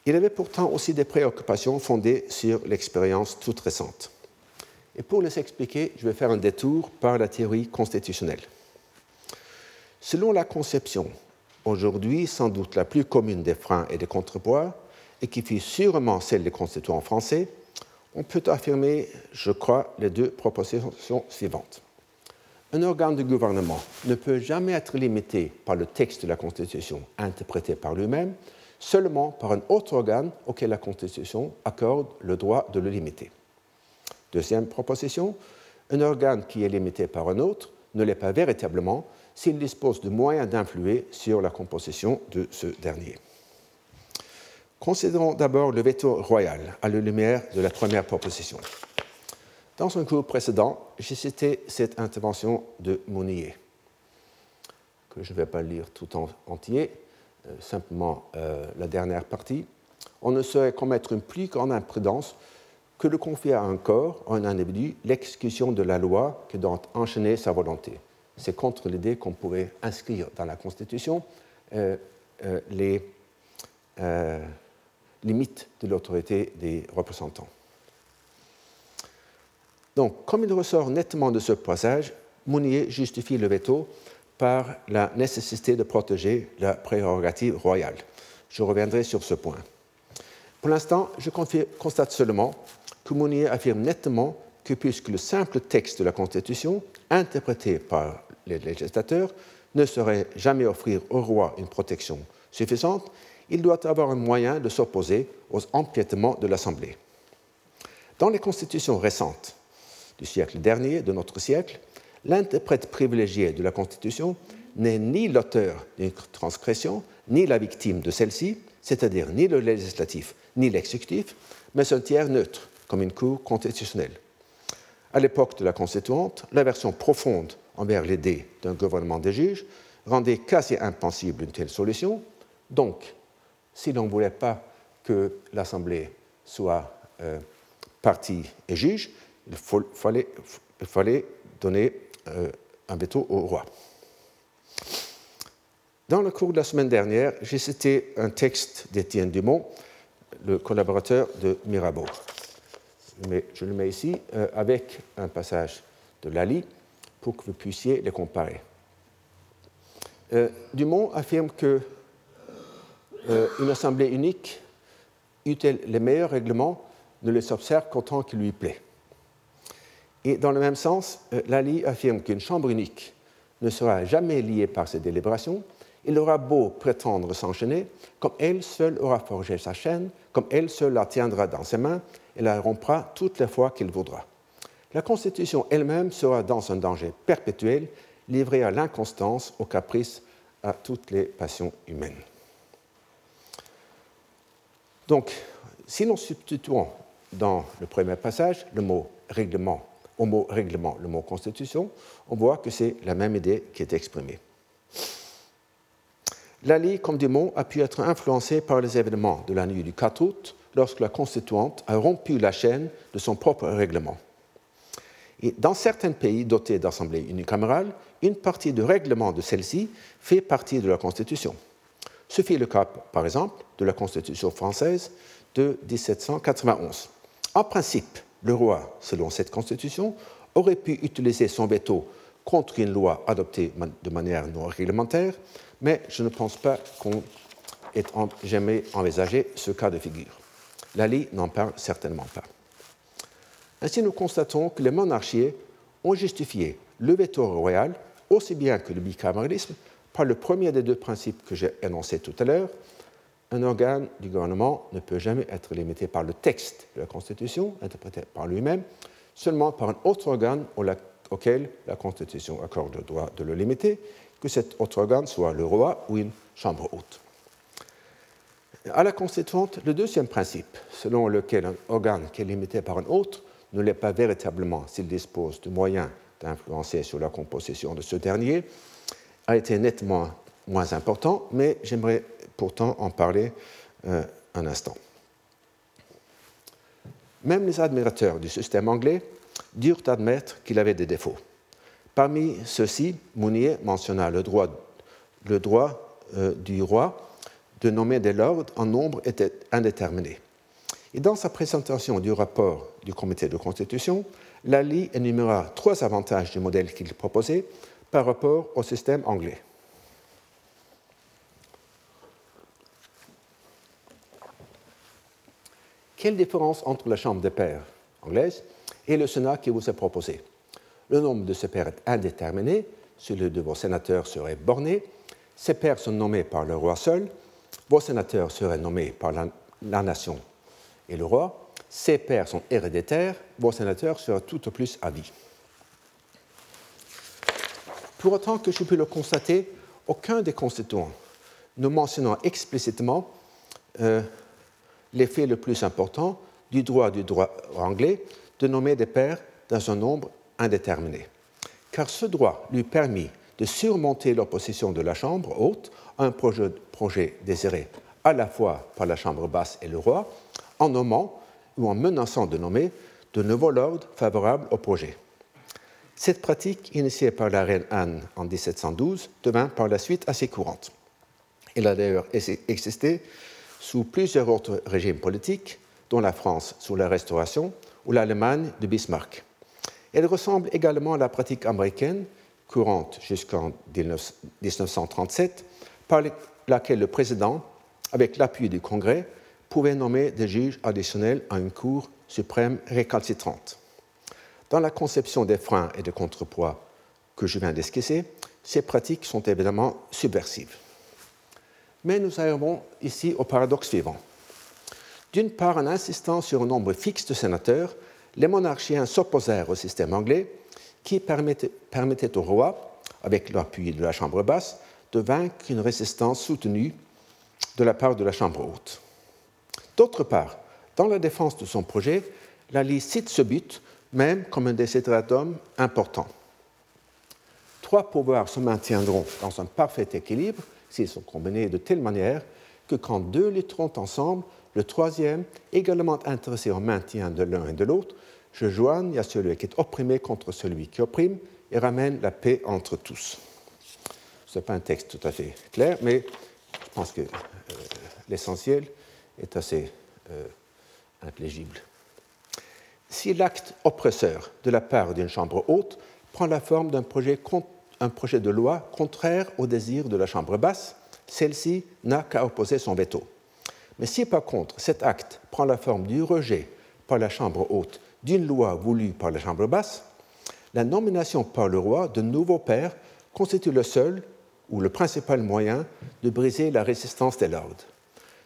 Il avait pourtant aussi des préoccupations fondées sur l'expérience toute récente. Et pour les expliquer, je vais faire un détour par la théorie constitutionnelle. Selon la conception, aujourd'hui sans doute la plus commune des freins et des contrepoids, et qui fut sûrement celle des constituants français, on peut affirmer, je crois, les deux propositions suivantes. Un organe de gouvernement ne peut jamais être limité par le texte de la Constitution interprété par lui-même, seulement par un autre organe auquel la Constitution accorde le droit de le limiter. Deuxième proposition, un organe qui est limité par un autre ne l'est pas véritablement s'il dispose de moyens d'influer sur la composition de ce dernier. Considérons d'abord le veto royal à la lumière de la première proposition. Dans un cours précédent, j'ai cité cette intervention de Mounier, que je ne vais pas lire tout en entier, euh, simplement euh, la dernière partie. On ne saurait commettre une plus grande imprudence que de confier à un corps, à un individu, l'exécution de la loi qui doit enchaîner sa volonté. C'est contre l'idée qu'on pouvait inscrire dans la Constitution euh, les limite de l'autorité des représentants. Donc, comme il ressort nettement de ce passage, Mounier justifie le veto par la nécessité de protéger la prérogative royale. Je reviendrai sur ce point. Pour l'instant, je constate seulement que Mounier affirme nettement que puisque le simple texte de la Constitution, interprété par les législateurs, ne saurait jamais offrir au roi une protection suffisante, il doit avoir un moyen de s'opposer aux empiétements de l'Assemblée. Dans les constitutions récentes du siècle dernier, de notre siècle, l'interprète privilégié de la Constitution n'est ni l'auteur d'une transgression, ni la victime de celle-ci, c'est-à-dire ni le législatif, ni l'exécutif, mais un tiers neutre, comme une cour constitutionnelle. À l'époque de la Constituante, l'aversion profonde envers l'idée d'un gouvernement des juges rendait quasi impossible une telle solution. Donc, si l'on ne voulait pas que l'Assemblée soit euh, partie et juge, il fallait, donner euh, un veto au roi. Dans le cours de la semaine dernière, j'ai cité un texte d'Étienne Dumont, le collaborateur de Mirabeau. Je le mets ici euh, avec un passage de Lali pour que vous puissiez les comparer. Euh, Dumont affirme que euh, une assemblée unique, eût-elle les meilleurs règlements, ne les observe qu'autant qu'il lui plaît. Et dans le même sens, Lali affirme qu'une chambre unique ne sera jamais liée par ses délibérations, il aura beau prétendre s'enchaîner, comme elle seule aura forgé sa chaîne, comme elle seule la tiendra dans ses mains et la rompra toutes les fois qu'il voudra. La Constitution elle-même sera dans un danger perpétuel, livrée à l'inconstance, aux caprices, à toutes les passions humaines. Donc, si nous substituons dans le premier passage le mot règlement au mot règlement le mot constitution, on voit que c'est la même idée qui est exprimée. Lali, comme Dumont, a pu être influencé par les événements de la nuit du 4 août, lorsque la Constituante a rompu la chaîne de son propre règlement. Et dans certains pays dotés d'assemblées unicamérales, une partie du règlement de celle-ci fait partie de la Constitution. Ce fut le cas, par exemple, de la Constitution française de 1791. En principe, le roi, selon cette Constitution, aurait pu utiliser son veto contre une loi adoptée de manière non réglementaire, mais je ne pense pas qu'on ait jamais envisagé ce cas de figure. Lali n'en parle certainement pas. Ainsi, nous constatons que les monarchies ont justifié le veto royal aussi bien que le bicaméralisme par le premier des deux principes que j'ai énoncés tout à l'heure. Un organe du gouvernement ne peut jamais être limité par le texte de la Constitution, interprété par lui-même, seulement par un autre organe auquel la Constitution accorde le droit de le limiter, que cet autre organe soit le roi ou une chambre haute. À la constituante, le deuxième principe, selon lequel un organe qui est limité par un autre ne l'est pas véritablement s'il dispose de moyens d'influencer sur la composition de ce dernier, a été nettement moins important, mais j'aimerais pourtant en parler euh, un instant. Même les admirateurs du système anglais durent admettre qu'il avait des défauts. Parmi ceux-ci, Mounier mentionna le droit, euh, du roi de nommer des lords en nombre indéterminé. Et dans sa présentation du rapport du comité de constitution, Lally énuméra trois avantages du modèle qu'il proposait par rapport au système anglais. Quelle différence entre la Chambre des pairs anglaise et le Sénat qui vous est proposé? Le nombre de ces pairs est indéterminé, celui de vos sénateurs serait borné, ces pairs sont nommés par le roi seul, vos sénateurs seraient nommés par la, nation et le roi, ces pairs sont héréditaires, vos sénateurs seraient tout au plus à vie. Pour autant que je puis le constater, aucun des constituants ne mentionnant explicitement euh, l'effet le plus important du droit du droit anglais de nommer des pairs dans un nombre indéterminé, car ce droit lui permit de surmonter l'opposition de la Chambre haute à un projet, projet, désiré à la fois par la Chambre basse et le roi, en nommant ou en menaçant de nommer de nouveaux lords favorables au projet. Cette pratique, initiée par la reine Anne en 1712, devint par la suite assez courante. Elle a d'ailleurs existé sous plusieurs autres régimes politiques, dont la France sous la Restauration ou l'Allemagne de Bismarck. Elle ressemble également à la pratique américaine, courante jusqu'en 1937, par laquelle le président, avec l'appui du Congrès, pouvait nommer des juges additionnels à une Cour suprême récalcitrante. Dans la conception des freins et des contrepoids que je viens d'esquisser, ces pratiques sont évidemment subversives. Mais nous arrivons ici au paradoxe suivant. D'une part, en insistant sur un nombre fixe de sénateurs, les monarchiens s'opposèrent au système anglais qui permettait, au roi, avec l'appui de la Chambre basse, de vaincre une résistance soutenue de la part de la Chambre haute. D'autre part, dans la défense de son projet, Lally cite ce but même comme un décideratum important. Trois pouvoirs se maintiendront dans un parfait équilibre s'ils sont combinés de telle manière que quand deux lutteront ensemble, le troisième, également intéressé au maintien de l'un et de l'autre, je joigne à celui qui est opprimé contre celui qui opprime et ramène la paix entre tous. Ce n'est pas un texte tout à fait clair, mais je pense que euh, l'essentiel est assez euh, intelligible. si l'acte oppresseur de la part d'une chambre haute prend la forme d'un projet, projet, de loi contraire au désir de la chambre basse, celle-ci n'a qu'à opposer son veto. Mais si par contre cet acte prend la forme du rejet par la chambre haute d'une loi voulue par la chambre basse, la nomination par le roi de nouveaux pairs constitue le seul ou le principal moyen de briser la résistance des lords.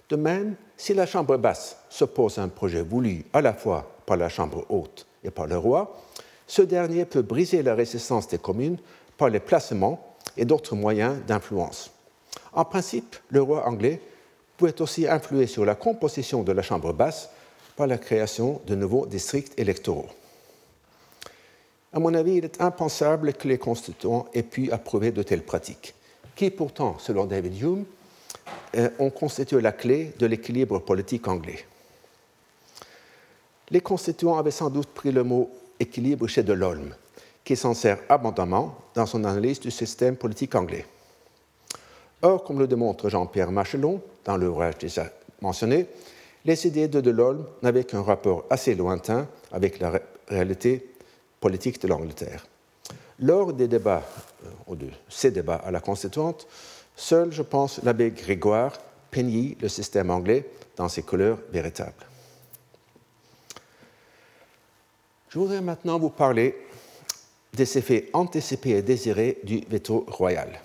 De même, si la Chambre basse s'oppose à un projet voulu à la fois par la Chambre haute et par le roi, ce dernier peut briser la résistance des communes par les placements et d'autres moyens d'influence. En principe, le roi anglais pouvait aussi influer sur la composition de la Chambre basse par la création de nouveaux districts électoraux. À mon avis, il est impensable que les constituants aient pu approuver de telles pratiques, qui pourtant, selon David Hume, euh, ont constitué la clé de l'équilibre politique anglais. Les constituants avaient sans doute pris le mot équilibre chez Delolme, qui s'en sert abondamment dans son analyse du système politique anglais. Or, comme le démontre Jean-Pierre Machelon dans l'ouvrage déjà mentionné, les idées de Delolme n'avaient qu'un rapport assez lointain avec la réalité politique de l'Angleterre. Lors des débats, euh, ou de ces débats à la Constituante, Seul, je pense, l'abbé Grégoire peignit le système anglais dans ses couleurs véritables. Je voudrais maintenant vous parler des effets anticipés et désirés du veto royal.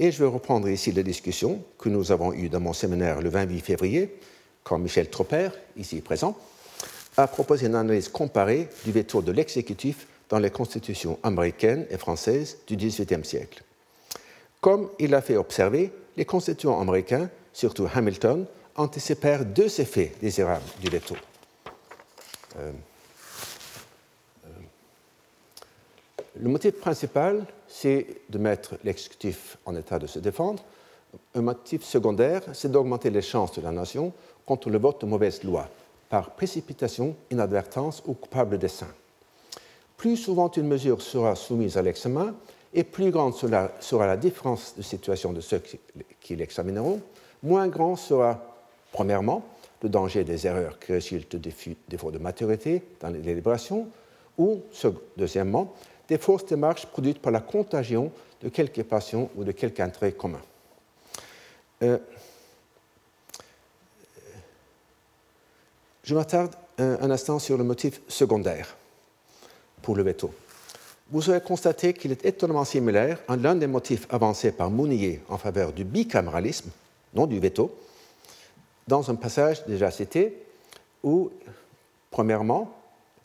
Et je vais reprendre ici la discussion que nous avons eue dans mon séminaire le 28 février, quand Michel Tropper, ici présent, a proposé une analyse comparée du veto de l'exécutif dans les constitutions américaines et françaises du XVIIIe siècle. Comme il l'a fait observer, les constituants américains, surtout Hamilton, anticipèrent deux effets désirables du veto. Euh, euh, le motif principal, c'est de mettre l'exécutif en état de se défendre. Un motif secondaire, c'est d'augmenter les chances de la nation contre le vote de mauvaise loi, par précipitation, inadvertance ou coupable dessein. Plus souvent une mesure sera soumise à l'examen, et plus grande sera la différence de situation de ceux qui l'examineront, moins grand sera, premièrement, le danger des erreurs qui résultent de défauts de maturité dans les délibérations, ou, deuxièmement, des fausses démarches produites par la contagion de quelque passion ou de quelque intérêt commun. Euh, je m'attarde un instant sur le motif secondaire pour le veto vous aurez constaté qu'il est étonnamment similaire à l'un des motifs avancés par Mounier en faveur du bicaméralisme, non du veto, dans un passage déjà cité où, premièrement,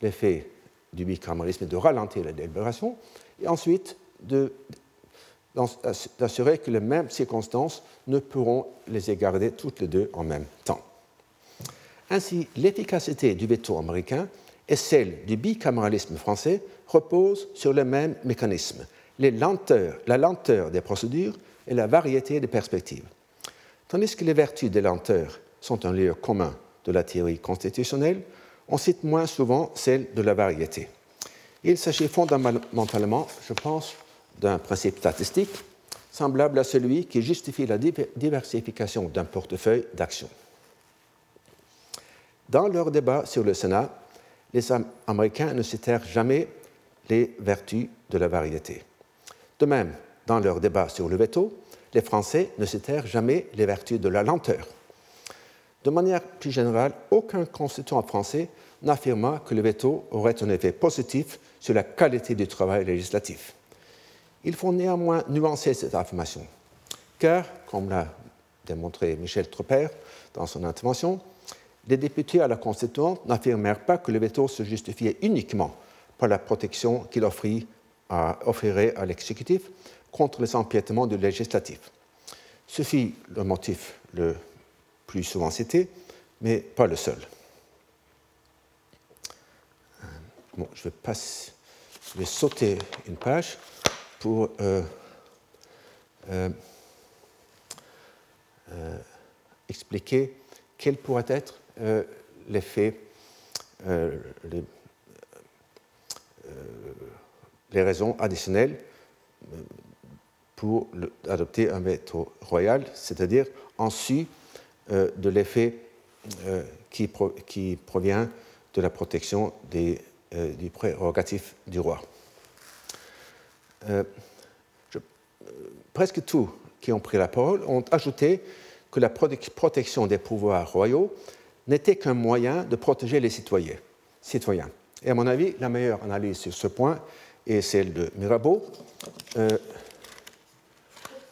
l'effet du bicaméralisme est de ralentir la délibération et ensuite d'assurer que les mêmes circonstances ne pourront les égarder toutes les deux en même temps. Ainsi, l'efficacité du veto américain et celle du bicaméralisme français repose sur le même mécanisme, la lenteur des procédures et la variété des perspectives. Tandis que les vertus des lenteurs sont un lieu commun de la théorie constitutionnelle, on cite moins souvent celle de la variété. Il s'agit fondamentalement, je pense, d'un principe statistique semblable à celui qui justifie la diversification d'un portefeuille d'actions. Dans leur débat sur le Sénat, les Américains ne citèrent jamais les vertus de la variété. De même, dans leur débat sur le veto, les Français ne citèrent jamais les vertus de la lenteur. De manière plus générale, aucun constituant français n'affirma que le veto aurait un effet positif sur la qualité du travail législatif. Il faut néanmoins nuancer cette affirmation, car, comme l'a démontré Michel Tropper dans son intervention, les députés à la Constituante n'affirmèrent pas que le veto se justifiait uniquement par la protection qu'il offrirait à l'exécutif contre les empiétements du législatif. Ce fut le motif le plus souvent cité, mais pas le seul. Euh, bon, je vais, passer, je vais sauter une page pour euh, euh, expliquer quel pourrait être l'effet, les raisons additionnelles pour adopter un veto royal, c'est-à-dire en su euh, de l'effet euh, qui, provient de la protection des, des prérogatives du roi. presque tous qui ont pris la parole ont ajouté que la protection des pouvoirs royaux n'était qu'un moyen de protéger les citoyens. Et à mon avis, la meilleure analyse sur ce point est celle de Mirabeau,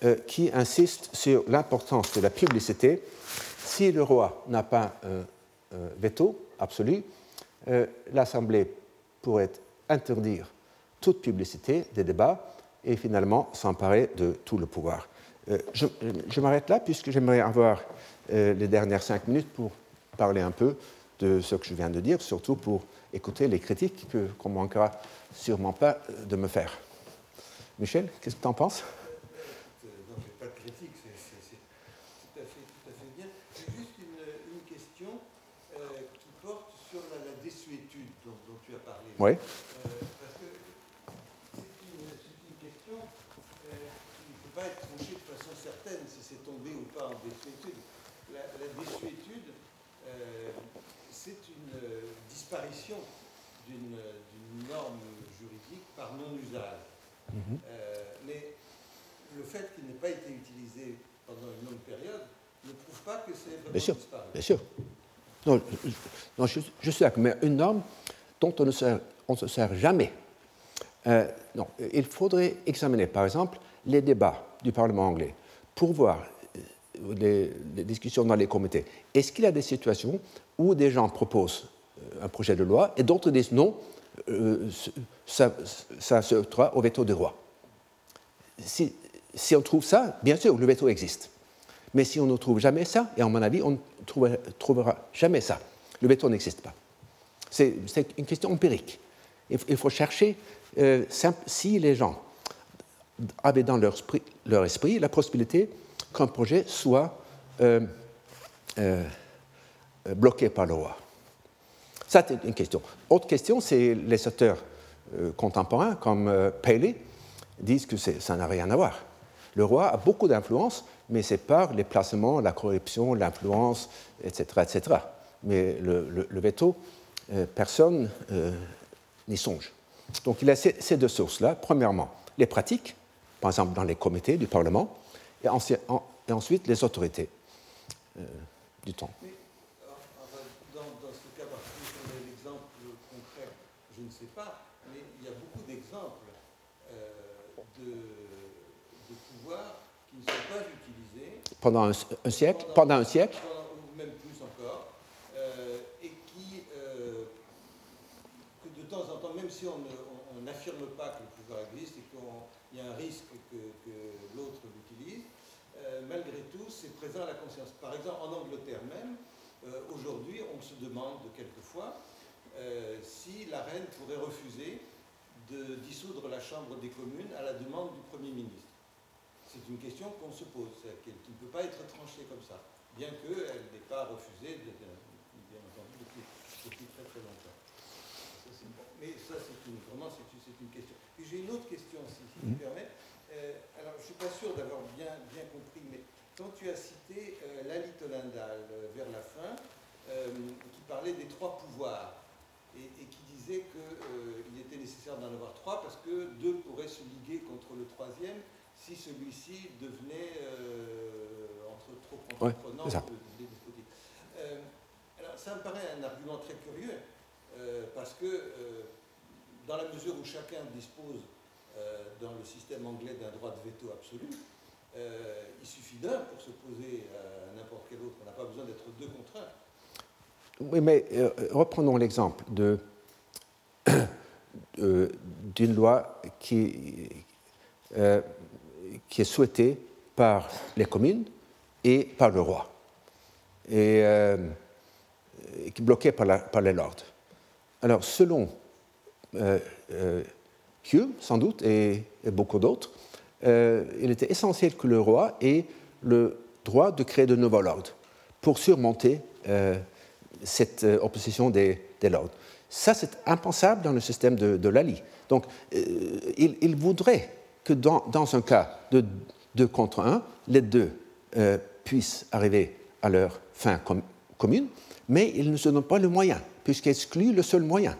euh, euh, qui insiste sur l'importance de la publicité. Si le roi n'a pas un, veto absolu, euh, l'Assemblée pourrait interdire toute publicité des débats et finalement s'emparer de tout le pouvoir. je, m'arrête là puisque j'aimerais avoir les dernières cinq minutes pour parler un peu de ce que je viens de dire, surtout pour écouter les critiques qu'on ne manquera sûrement pas de me faire. Michel, qu'est-ce que tu en penses Non, pas de critique, c'est tout, à fait bien. J'ai juste une, question euh, qui porte sur la, désuétude dont, tu as parlé. Oui. Euh, parce que c'est une, question euh, qui ne peut pas être tranchée de façon certaine si c'est tombé ou pas en désuétude. La, la désuétude, c'est une disparition d'une norme juridique par non-usage. Mhm. Euh, mais le fait qu'il n'ait pas été utilisé pendant une longue période ne prouve pas que c'est vraiment bien sûr, disparu. Bien sûr. Non, je, je, suis d'accord, mais une norme dont on ne, se sert jamais. Euh, il faudrait examiner, par exemple, les débats du Parlement anglais pour voir euh, les, discussions dans les comités. Est-ce qu'il y a des situations où des gens proposent un projet de loi et d'autres disent non, euh, ça, ça, se trouve au veto du roi? Si, si, on trouve ça, bien sûr, le veto existe. Mais si on ne trouve jamais ça, et à mon avis, on ne trouvera, trouvera jamais ça, le veto n'existe pas. C'est une question empirique. Il faut chercher euh, si les gens avaient dans leur esprit, la possibilité qu'un projet soit euh, bloqué par le roi. Ça, c'est une question. Autre question, c'est les auteurs euh, contemporains, comme euh, Paley, disent que ça n'a rien à voir. Le roi a beaucoup d'influence, mais c'est par les placements, la corruption, l'influence, etc., etc. Mais le, veto, euh, personne n'y songe. Donc il y a ces, deux sources-là. Premièrement, les pratiques, par exemple dans les comités du Parlement, et, ensuite les autorités du temps. pendant un, siècle, pendant, un siècle. Ou même plus encore, euh, et qui, euh, que de temps en temps, même si on n'affirme pas que le pouvoir existe et qu'il y a un risque que, l'autre l'utilise, euh, malgré tout, c'est présent à la conscience. Par exemple, en Angleterre même, aujourd'hui, on se demande quelquefois si la reine pourrait refuser de dissoudre la Chambre des communes à la demande du Premier ministre c'est une question qu'on se pose, qui ne peut pas être tranchée comme ça, bien qu'elle n'ait pas refusé, entendu, depuis, très très longtemps. Mais ça, c'est une, vraiment, c'est une, question. Et j'ai une autre question, si, si tu me mmh. permets. Euh, alors, je ne suis pas sûr d'avoir bien, bien compris, mais quand tu as cité euh, Lali Tolindal euh, vers la fin, qui parlait des trois pouvoirs, et, et qui disait qu'il était nécessaire d'en avoir trois parce que deux pourraient se liguer contre le troisième, si celui-ci devenait euh, entre trop entreprenant ouais, euh, alors ça me paraît un argument très curieux, euh, parce que dans la mesure où chacun dispose dans le système anglais d'un droit de veto absolu, il suffit d'un pour se poser à n'importe quel autre. On n'a pas besoin d'être deux contre. Oui, mais reprenons l'exemple d'une loi qui, est souhaité par les communes et par le roi, et euh, qui est bloqué par, par, les lords. Alors, selon euh, euh, Hume, sans doute, et, beaucoup d'autres, euh, il était essentiel que le roi ait le droit de créer de nouveaux lords pour surmonter cette opposition des, lords. Ça, c'est impensable dans le système de, Lali. Donc, il, voudrait que dans, un cas de deux contre un, les deux euh, puissent arriver à leur fin commune, mais il ne se donne pas le moyen, puisqu'il exclut le seul moyen.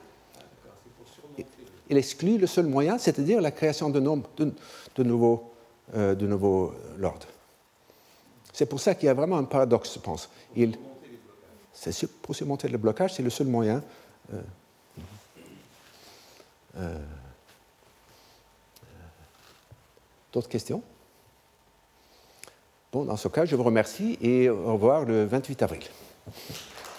Il exclut le seul moyen, c'est-à-dire la création de, nombre, de, nouveaux, euh, nouveaux lords. C'est pour ça qu'il y a vraiment un paradoxe, je pense. C'est pour surmonter le blocage, c'est le seul moyen. Euh, euh, d'autres questions? Bon, dans ce cas, je vous remercie et au revoir le 28 avril.